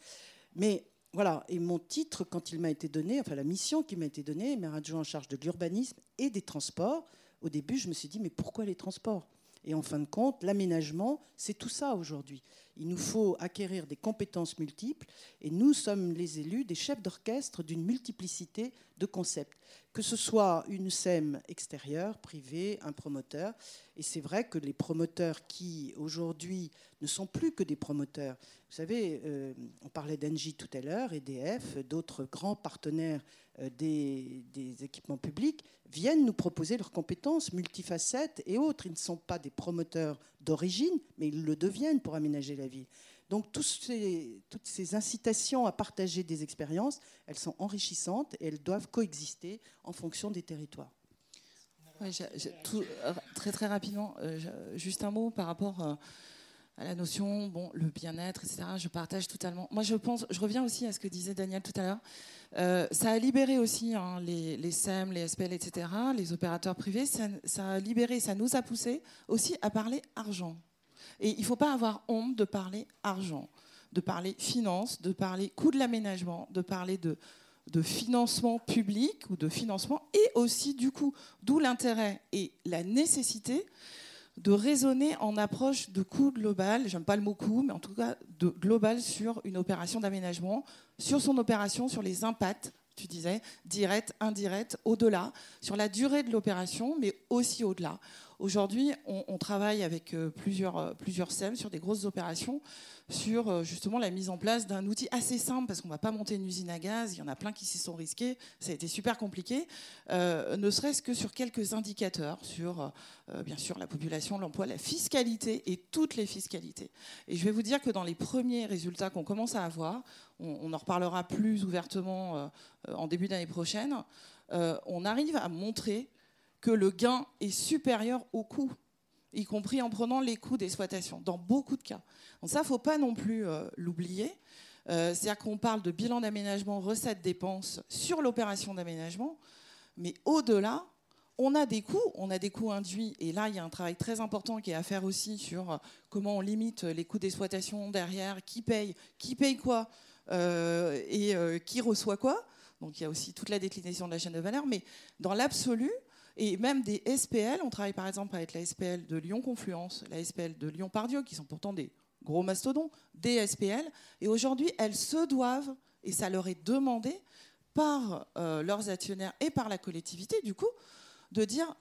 Speaker 3: Mais voilà, et mon titre, quand il m'a été donné, enfin la mission qui m'a été donnée, maire adjoint en charge de l'urbanisme et des transports, au début, je me suis dit, mais pourquoi les transports? Et en fin de compte, l'aménagement, c'est tout ça aujourd'hui. Il nous faut acquérir des compétences multiples et nous sommes les élus des chefs d'orchestre d'une multiplicité de concepts, que ce soit une SEM extérieure, privée, un promoteur. Et c'est vrai que les promoteurs qui aujourd'hui ne sont plus que des promoteurs, vous savez, euh, on parlait d'Engie tout à l'heure, EDF, d'autres grands partenaires euh, des, des, équipements publics viennent nous proposer leurs compétences multifacettes et autres. Ils ne sont pas des promoteurs d'origine, mais ils le deviennent pour aménager la ville. Donc ces, toutes ces incitations à partager des expériences, elles sont enrichissantes et elles doivent coexister en fonction des territoires.
Speaker 6: euh, très très rapidement, juste un mot par rapport à la notion, bon, le bien-être, etc. Je partage totalement. Moi, je pense, je reviens aussi à ce que disait Daniel tout à l'heure. Euh, ça a libéré aussi hein, les, les, SEM, les SPL, etc., les opérateurs privés. Ça, a libéré, ça nous a poussé aussi à parler argent. Et il ne faut pas avoir honte de parler argent, de parler finance, de parler coût de l'aménagement, de parler de, de financement public ou de financement, et aussi du coup, d'où l'intérêt et la nécessité de raisonner en approche de coût global, j'aime pas le mot coût, mais en tout cas de global sur une opération d'aménagement, sur son opération, sur les impacts, tu disais, direct, indirect, au-delà, sur la durée de l'opération, mais aussi au-delà. Aujourd'hui, on, travaille avec euh, plusieurs, euh, plusieurs SEM sur des grosses opérations, sur euh, justement la mise en place d'un outil assez simple, parce qu'on ne va pas monter une usine à gaz, il y en a plein qui s'y sont risqués, ça a été super compliqué, ne serait-ce que sur quelques indicateurs, sur bien sûr la population, l'emploi, la fiscalité et toutes les fiscalités. Et je vais vous dire que dans les premiers résultats qu'on commence à avoir, on, on, en reparlera plus ouvertement en début d'année prochaine, on arrive à montrer que le gain est supérieur au coût, y compris en prenant les coûts d'exploitation, dans beaucoup de cas. Donc ça, faut pas non plus euh, l'oublier. Euh, c'est-à-dire qu'on parle de bilan d'aménagement, recettes, dépenses sur l'opération d'aménagement, mais au-delà, on a des coûts, on a des coûts induits, et là, il y a un travail très important qui est à faire aussi sur comment on limite les coûts d'exploitation derrière, qui paye, qui paye quoi, euh, et qui reçoit quoi. Donc il y a aussi toute la déclinaison de la chaîne de valeur, mais dans l'absolu, et même des SPL. On travaille par exemple avec la SPL de Lyon-Confluence, la SPL de Lyon-Pardieu, qui sont pourtant des gros mastodons, des SPL. Et aujourd'hui, elles se doivent, et ça leur est demandé par euh, leurs actionnaires et par la collectivité, du coup, de dire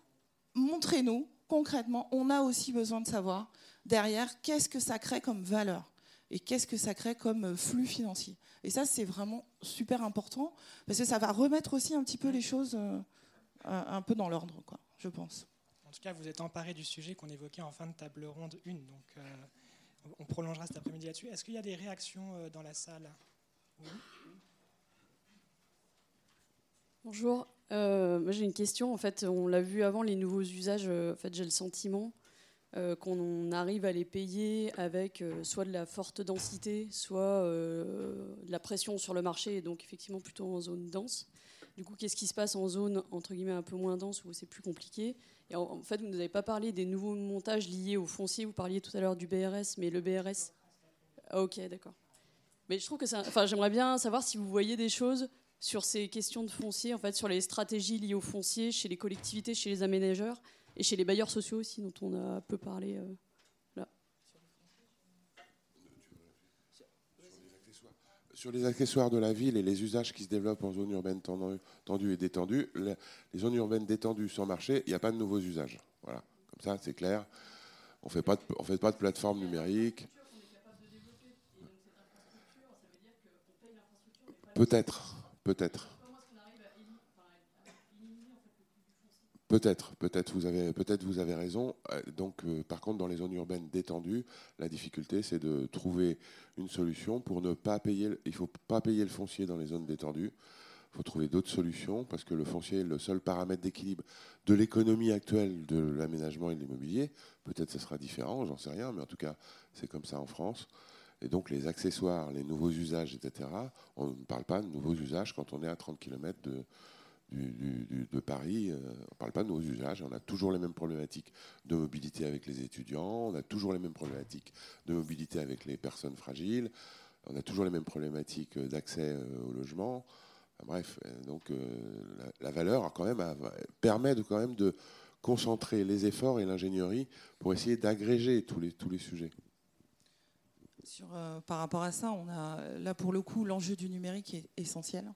Speaker 6: montrez-nous concrètement, on a aussi besoin de savoir derrière qu'est-ce que ça crée comme valeur et qu'est-ce que ça crée comme euh, flux financier. Et ça, c'est vraiment super important parce que ça va remettre aussi un petit peu les choses euh, un peu dans l'ordre, quoi, je pense.
Speaker 2: En tout cas, vous êtes emparé du sujet qu'on évoquait en fin de table ronde 1, donc on prolongera cet après-midi là-dessus. Est-ce qu'il y a des réactions dans la salle?
Speaker 7: Bonjour. Euh, j'ai une question. En fait, on l'a vu avant, les nouveaux usages. Euh, en fait, j'ai le sentiment euh, qu'on arrive à les payer avec soit de la forte densité, soit de la pression sur le marché, et donc effectivement plutôt en zone dense. Du coup, qu'est-ce qui se passe en zone entre guillemets un peu moins dense où c'est plus compliqué en, fait, vous ne nous avez pas parlé des nouveaux montages liés au foncier. Vous parliez tout à l'heure du BRS, mais le BRS. Ah, ok, d'accord. Mais je trouve que. Enfin, j'aimerais bien savoir si vous voyez des choses sur ces questions de foncier, en fait, sur les stratégies liées au foncier chez les collectivités, chez les aménageurs et chez les bailleurs sociaux aussi, dont on a peu parlé euh, là.
Speaker 4: Sur les accessoires de la ville et les usages qui se développent en zone urbaine tendue et détendue, les zones urbaines détendues sans marché, il n'y a pas de nouveaux usages. Voilà, comme ça, c'est clair. On ne fait pas de plateforme numérique. Peut-être. Peut-être. Peut-être, peut-être vous avez, peut-être vous avez raison. Euh, donc, euh, par contre, dans les zones urbaines détendues, la difficulté, c'est de trouver une solution pour ne pas payer. Il faut pas payer le foncier dans les zones détendues. Il faut trouver d'autres solutions parce que le foncier est le seul paramètre d'équilibre de l'économie actuelle de l'aménagement et de l'immobilier. Peut-être ce sera différent, j'en sais rien, mais en tout cas, c'est comme ça en France. Et donc les accessoires, les nouveaux usages, etc., on ne parle pas de nouveaux usages quand on est à 30 km de, de Paris. Euh, on ne parle pas de nouveaux usages. On a toujours les mêmes problématiques de mobilité avec les étudiants, on a toujours les mêmes problématiques de mobilité avec les personnes fragiles, on a toujours les mêmes problématiques d'accès euh, au logement. bref, euh, donc la, valeur quand même permet de, quand même de concentrer les efforts et l'ingénierie pour essayer d'agréger tous les, tous les sujets.
Speaker 6: Euh, par rapport à ça, on a là pour le coup l'enjeu du numérique est essentiel,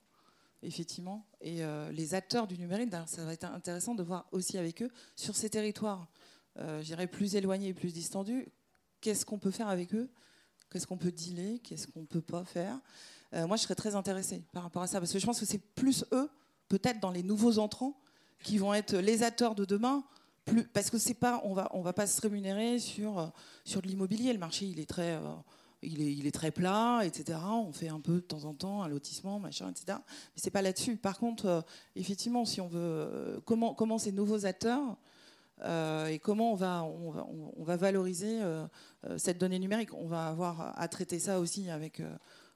Speaker 6: effectivement. Et euh, les acteurs du numérique, ben, ça va être intéressant de voir aussi avec eux sur ces territoires, euh, je plus éloignés et plus distendus, qu'est-ce qu'on peut faire avec eux, qu'est-ce qu'on peut dealer, qu'est-ce qu'on peut pas faire? Euh, moi, je serais très intéressée par rapport à ça, parce que je pense que c'est plus eux, peut-être dans les nouveaux entrants, qui vont être les acteurs de demain plus, parce que c'est pas, on va, on va pas se rémunérer sur, euh, sur de l'immobilier. Le marché, il est très, il est, très plat, etc. On fait un peu de temps en temps un lotissement, machin, etc. Mais c'est pas là-dessus. Par contre, euh, effectivement, si on veut, comment, comment ces nouveaux acteurs et comment on va, on va, on va valoriser cette donnée numérique, on va avoir à traiter ça aussi avec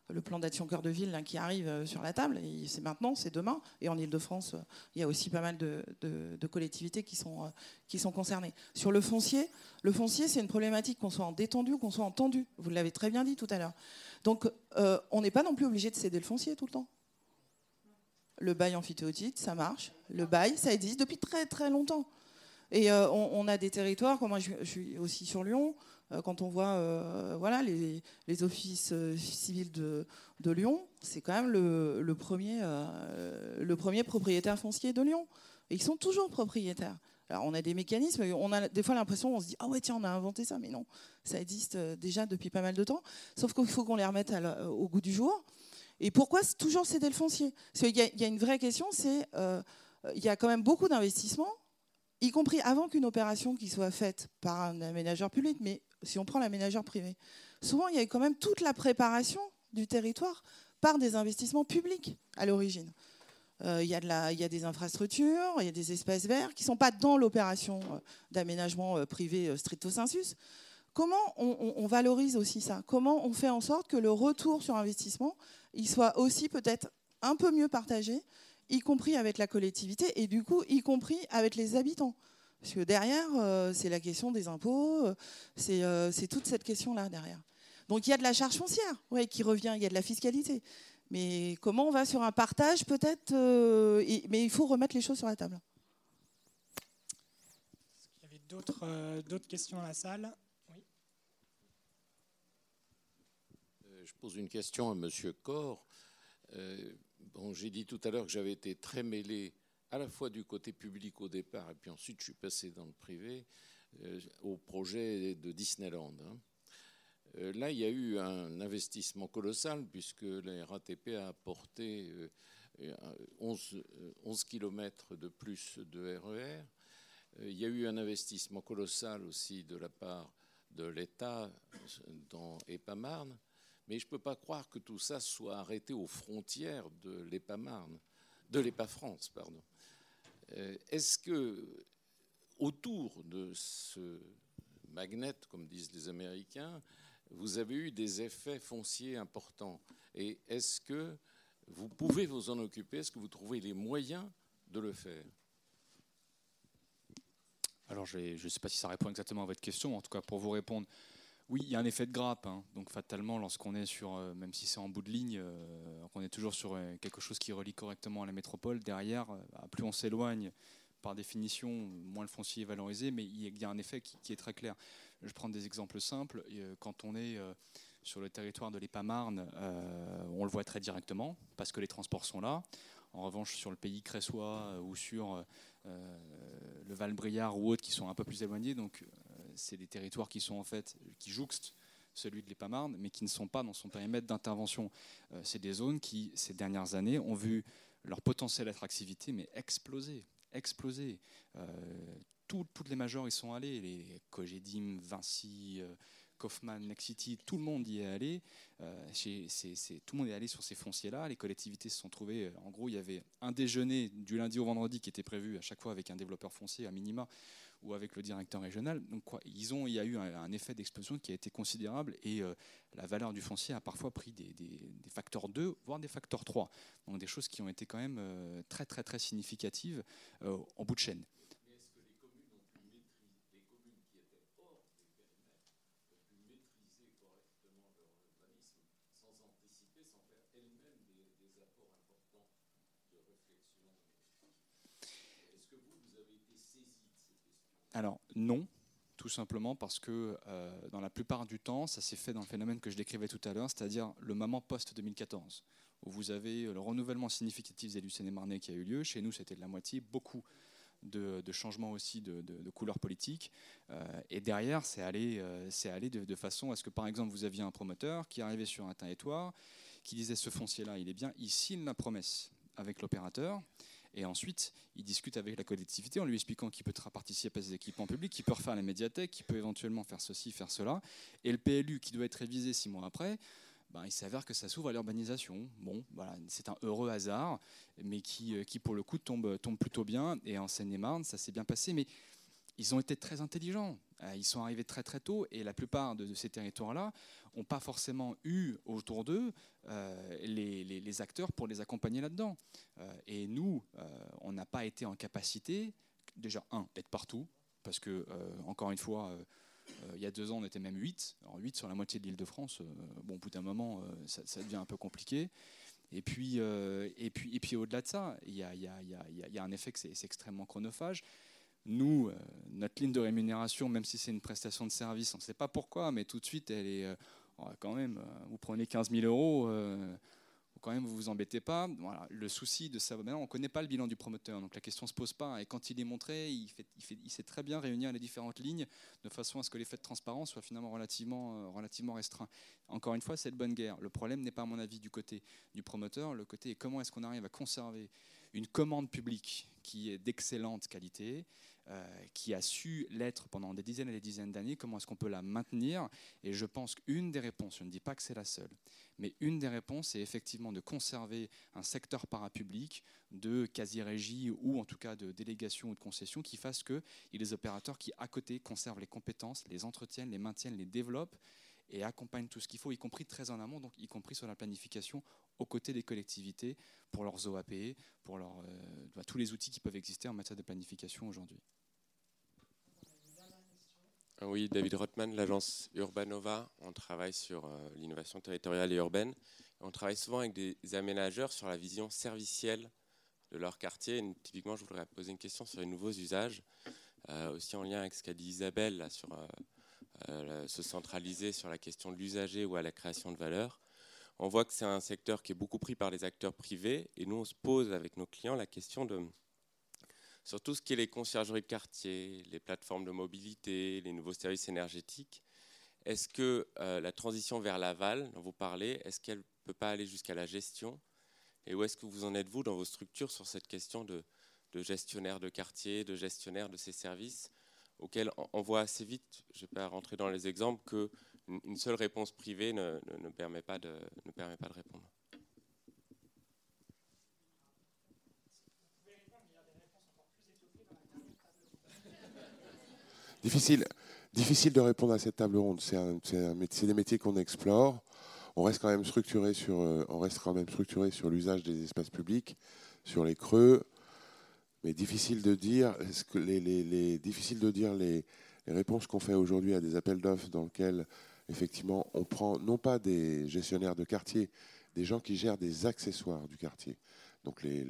Speaker 6: le plan d'action cœur de ville qui arrive euh, sur la table. C'est maintenant, c'est demain. Et en Ile-de-France, euh, il y a aussi pas mal de, collectivités qui sont, euh, qui sont concernées. Sur le foncier, le foncier, c'est une problématique qu'on soit en détendu ou qu'on soit en tendu. Vous l'avez très bien dit tout à l'heure. Donc, on n'est pas non plus obligé de céder le foncier tout le temps. Le bail amphithéotite, ça marche. Le bail, ça existe depuis très très longtemps. Et on, a des territoires, comme moi je suis aussi sur Lyon, quand on voit euh, voilà, les, offices euh, civils de, Lyon, c'est quand même le, premier, le premier propriétaire foncier de Lyon. Ils sont toujours propriétaires. Alors on a des mécanismes, on a des fois l'impression, on se dit ah ouais tiens on a inventé ça, mais non, ça existe déjà depuis pas mal de temps. Sauf qu'il faut qu'on les remette au goût du jour. Et pourquoi toujours céder le foncier? Parce qu'il y, a une vraie question, c'est il y a quand même beaucoup d'investissements, y compris avant qu'une opération qui soit faite par un aménageur public, mais si on prend l'aménageur privé, souvent il y a quand même toute la préparation du territoire par des investissements publics à l'origine. Euh, il, y a des infrastructures, il y a des espaces verts qui ne sont pas dans l'opération euh, d'aménagement euh, privé stricto sensus. Comment on, valorise aussi ça? Comment on fait en sorte que le retour sur investissement il soit aussi peut-être un peu mieux partagé, y compris avec la collectivité et du coup y compris avec les habitants? Parce que derrière, euh, c'est la question des impôts, euh, euh, c'est toute cette question-là derrière. Donc il y a de la charge foncière ouais, qui revient, il y a de la fiscalité. Mais comment on va sur un partage peut-être Mais il faut remettre les choses sur la table.
Speaker 2: Est-ce qu'il y avait d'autres questions dans la salle? Oui.
Speaker 8: je pose une question à Monsieur Corr. bon, j'ai dit tout à l'heure que j'avais été très mêlé à la fois du côté public au départ, et puis ensuite je suis passé dans le privé, au projet de Disneyland. Hein. Euh, là, il y a eu un investissement colossal puisque la RATP a apporté 11, 11 km de plus de RER. E euh, il y a eu un investissement colossal aussi de la part de l'État dans EPA-Marne. Mais je ne peux pas croire que tout ça soit arrêté aux frontières de l'EPA-France, pardon. Euh, est-ce que autour de ce magnet, comme disent les Américains, vous avez eu des effets fonciers importants? Et est-ce que vous pouvez vous en occuper? Est-ce que vous trouvez les moyens de le faire?
Speaker 5: Alors, je ne sais pas si ça répond exactement à votre question. En tout cas, pour vous répondre, oui, il y a un effet de grappe. Hein. Donc, fatalement, lorsqu'on est sur, euh, même si c'est en bout de ligne, euh, on est toujours sur euh, quelque chose qui relie correctement à la métropole. Derrière, bah, plus on s'éloigne, par définition, moins le foncier est valorisé, mais il y a un effet qui est très clair. Je prends des exemples simples. Euh, quand on est euh, sur le territoire de l'EPA-Marne, euh, on le voit très directement parce que les transports sont là. En revanche, sur le pays cressois ou sur le Val-Briard ou autres qui sont un peu plus éloignés, donc c'est des territoires qui sont en fait qui jouxtent celui de l'EPA-Marne, mais qui ne sont pas dans son périmètre d'intervention. c'est des zones qui, ces dernières années, ont vu leur potentiel attractivité mais exploser, exploser toutes les majors y sont allés, les Cogedim, Vinci, euh, Kaufman, Nexity, tout le monde y est allé. Euh, tout le monde est allé sur ces fonciers-là. Les collectivités se sont trouvées. Euh, en gros, il y avait un déjeuner du lundi au vendredi qui était prévu à chaque fois avec un développeur foncier à minima ou avec le directeur régional. Donc, ils ont, il y a eu un, effet d'explosion qui a été considérable et la valeur du foncier a parfois pris des, facteurs 2, voire des facteurs 3. Donc, des choses qui ont été quand même très, très, très significatives en bout de chaîne. Alors non, tout simplement parce que euh, dans la plupart du temps, ça s'est fait dans le phénomène que je décrivais tout à l'heure, c'est-à-dire le moment post-2014, où vous avez le renouvellement significatif des qui a eu lieu. Chez nous, c'était de la moitié, beaucoup de, changements aussi de, de, couleur politique. Euh, et derrière, c'est allé, euh, allé de, façon à ce que, par exemple, vous aviez un promoteur qui arrivait sur un territoire, qui disait ce foncier-là, il est bien, il signe la promesse avec l'opérateur. Et ensuite, il discute avec la collectivité en lui expliquant qu'il peut participer à ces équipements publics, qu'il peut refaire la médiathèque, qu'il peut éventuellement faire ceci, faire cela. Et le PLU qui doit être révisé six mois après, ben, il s'avère que ça s'ouvre à l'urbanisation. Bon, voilà, c'est un heureux hasard, mais qui, euh, qui pour le coup tombe, tombe plutôt bien. Et en Seine-et-Marne, ça s'est bien passé. Mais ils ont été très intelligents. Euh, ils sont arrivés très très tôt et la plupart de, ces territoires-là n'ont pas forcément eu autour d'eux euh, les, acteurs pour les accompagner là-dedans. Euh, et nous, on n'a pas été en capacité, déjà, un, d'être partout, parce que, encore une fois, il y a deux ans, on était même 8. Alors 8 sur la moitié de l'île de France, bon, au bout d'un moment, ça, devient un peu compliqué. Et puis, et puis, et puis au-delà de ça, il y a, y, a, y a, un effet que c'est extrêmement chronophage nous, euh, notre ligne de rémunération, même si c'est une prestation de service, on ne sait pas pourquoi, mais tout de suite, elle est euh, quand même, euh, vous prenez 15 000 euros, quand même, vous vous embêtez pas. Voilà, le souci de ça, maintenant, on ne connaît pas le bilan du promoteur, donc la question ne se pose pas. Et quand il est montré, il, sait très bien réunir les différentes lignes de façon à ce que l'effet de transparence soit finalement relativement, relativement restreint. Encore une fois, c'est de bonne guerre. Le problème n'est pas, à mon avis, du côté du promoteur. Le côté est comment est-ce qu'on arrive à conserver une commande publique qui est d'excellente qualité, euh, qui a su l'être pendant des dizaines et des dizaines d'années, comment est-ce qu'on peut la maintenir? Et je pense qu'une des réponses, je ne dis pas que c'est la seule, mais une des réponses est effectivement de conserver un secteur parapublic de quasi-régie ou en tout cas de délégation ou de concession qui fasse ait des opérateurs qui, à côté, conservent les compétences, les entretiennent, les maintiennent, les développent et accompagnent tout ce qu'il faut, y compris très en amont, donc y compris sur la planification aux côtés des collectivités pour leurs OAP, pour euh, tous les outils qui peuvent exister en matière de planification aujourd'hui.
Speaker 9: Oui, David Rothman, l'agence Urbanova. On travaille sur euh, l'innovation territoriale et urbaine. On travaille souvent avec des aménageurs sur la vision servicielle de leur quartier. typiquement, je voudrais poser une question sur les nouveaux usages, euh, aussi en lien avec ce qu'a dit Isabelle sur se centraliser sur la question de l'usager ou à la création de valeur. on voit que c'est un secteur qui est beaucoup pris par les acteurs privés. Et nous, on se pose avec nos clients la question de sur tout ce qui est les conciergeries de quartier, les plateformes de mobilité, les nouveaux services énergétiques. Est-ce que euh, la transition vers l'aval dont vous parlez, est-ce qu'elle ne peut pas aller jusqu'à la gestion Et où est-ce que vous en êtes, vous, dans vos structures, sur cette question de, gestionnaire de quartier, de gestionnaire de ces services, auxquels on voit assez vite, je ne vais pas rentrer dans les exemples, qu'une seule réponse privée ne, permet pas de, répondre [LAUGHS]
Speaker 4: Difficile, de répondre à cette table ronde. C'est des métiers qu'on explore. Euh, on reste quand même structuré sur l'usage des espaces publics, sur les creux. Mais difficile de dire, les, les, difficile de dire les, les réponses qu'on fait aujourd'hui à des appels d'offres dans lesquels effectivement on prend non pas des gestionnaires de quartier, des gens qui gèrent des accessoires du quartier. Donc les,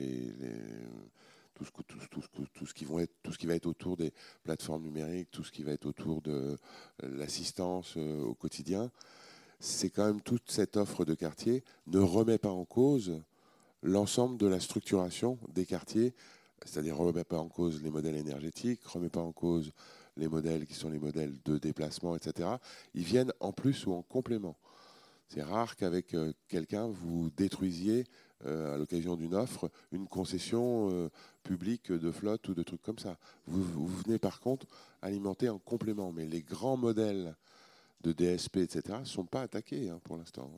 Speaker 4: tout ce, qui tout ce qui va être autour des plateformes numériques, tout ce qui va être autour de euh, l'assistance euh, au quotidien, c'est quand même toute cette offre de quartier ne remet pas en cause l'ensemble de la structuration des quartiers, c'est-à-dire ne remet pas en cause les modèles énergétiques, ne remet pas en cause les modèles qui sont les modèles de déplacement, etc. Ils viennent en plus ou en complément. C'est rare qu'avec euh, quelqu'un, vous détruisiez euh, à l'occasion d'une offre, une concession euh, publique de flotte ou de trucs comme ça. Vous, venez par contre alimenter en complément, mais les grands modèles de DSP, etc., ne sont pas attaqués hein, pour l'instant.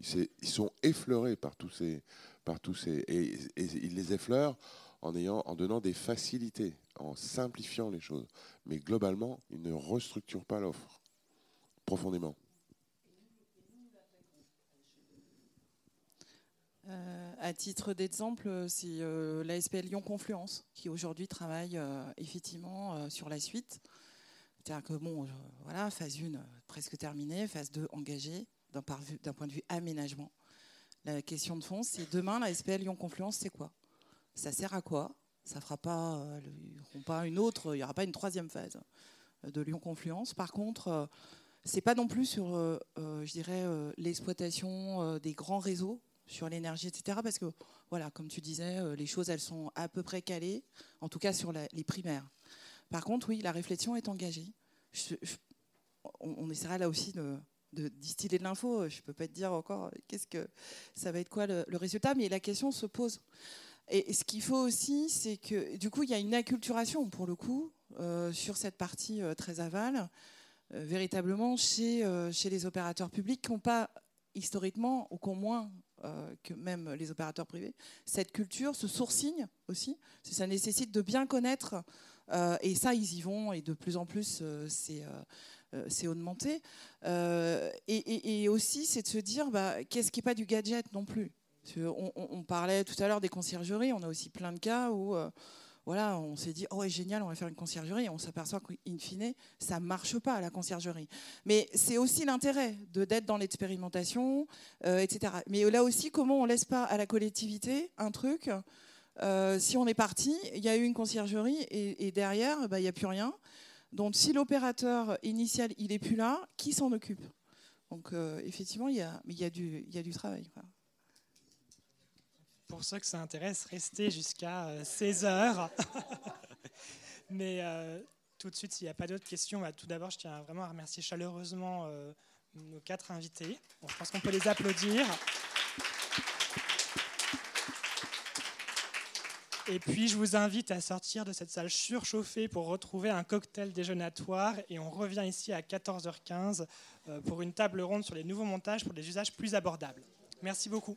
Speaker 4: Ils, sont effleurés par tous ces... Par tous ces et, ils les effleurent en, ayant, en donnant des facilités, en simplifiant les choses. Mais globalement, ils ne restructurent pas l'offre profondément.
Speaker 6: Euh, à titre d'exemple, c'est euh, Lyon Confluence qui aujourd'hui travaille euh, effectivement sur la suite. C'est-à-dire que, bon, voilà, phase 1 presque terminée, phase 2 engagée d'un point de vue aménagement. La question de fond, c'est demain, la SPL Lyon Confluence, c'est quoi? Ça sert à quoi? Ça fera pas, pas une autre, il n'y aura pas une troisième phase de Lyon Confluence. Par contre, c'est pas non plus sur, je dirais, l'exploitation des grands réseaux sur l'énergie, etc. Parce que, voilà, comme tu disais, euh, les choses, elles sont à peu près calées, en tout cas sur les primaires. Par contre, oui, la réflexion est engagée. on, essaiera là aussi de, distiller de l'info. Je ne peux pas te dire encore qu'est-ce que ça va être quoi le, résultat, mais la question se pose. Et, ce qu'il faut aussi, c'est que du coup, il y a une acculturation pour le coup euh, sur cette partie euh, très aval, véritablement chez, chez les opérateurs publics qui n'ont pas historiquement, ou qu'au moins euh, que même les opérateurs privés, cette culture, ce sourcing aussi, ça nécessite de bien connaître, euh, et ça, ils y vont, et de plus en plus, euh, c'est augmenté. Et, aussi, c'est de se dire, bah, qu'est-ce qui n'est pas du gadget non plus? On, parlait tout à l'heure des conciergeries, on a aussi plein de cas où voilà, on s'est dit, oh, génial, on va faire une conciergerie, on s'aperçoit qu'in fine, ça ne marche pas, la conciergerie. Mais c'est aussi l'intérêt de d'être dans l'expérimentation, euh, etc. Mais là aussi, comment on laisse pas à la collectivité un truc euh, Si on est parti, il y a eu une conciergerie, et, derrière, bah, il n'y a plus rien. Donc, si l'opérateur initial, il n'est plus là, qui s'en occupe? Donc, euh, effectivement, il y a du travail
Speaker 2: pour ceux que ça intéresse, restez jusqu'à 16 euh, heures. [LAUGHS] Mais euh, tout de suite, s'il n'y a pas d'autres questions, bah, tout d'abord, je tiens vraiment à remercier chaleureusement euh, nos quatre invités. je pense qu'on peut les applaudir. Et puis, je vous invite à sortir de cette salle surchauffée pour retrouver un cocktail déjeunatoire. Et on revient ici à 14h15 pour une table ronde sur les nouveaux montages pour des usages plus abordables. Merci beaucoup.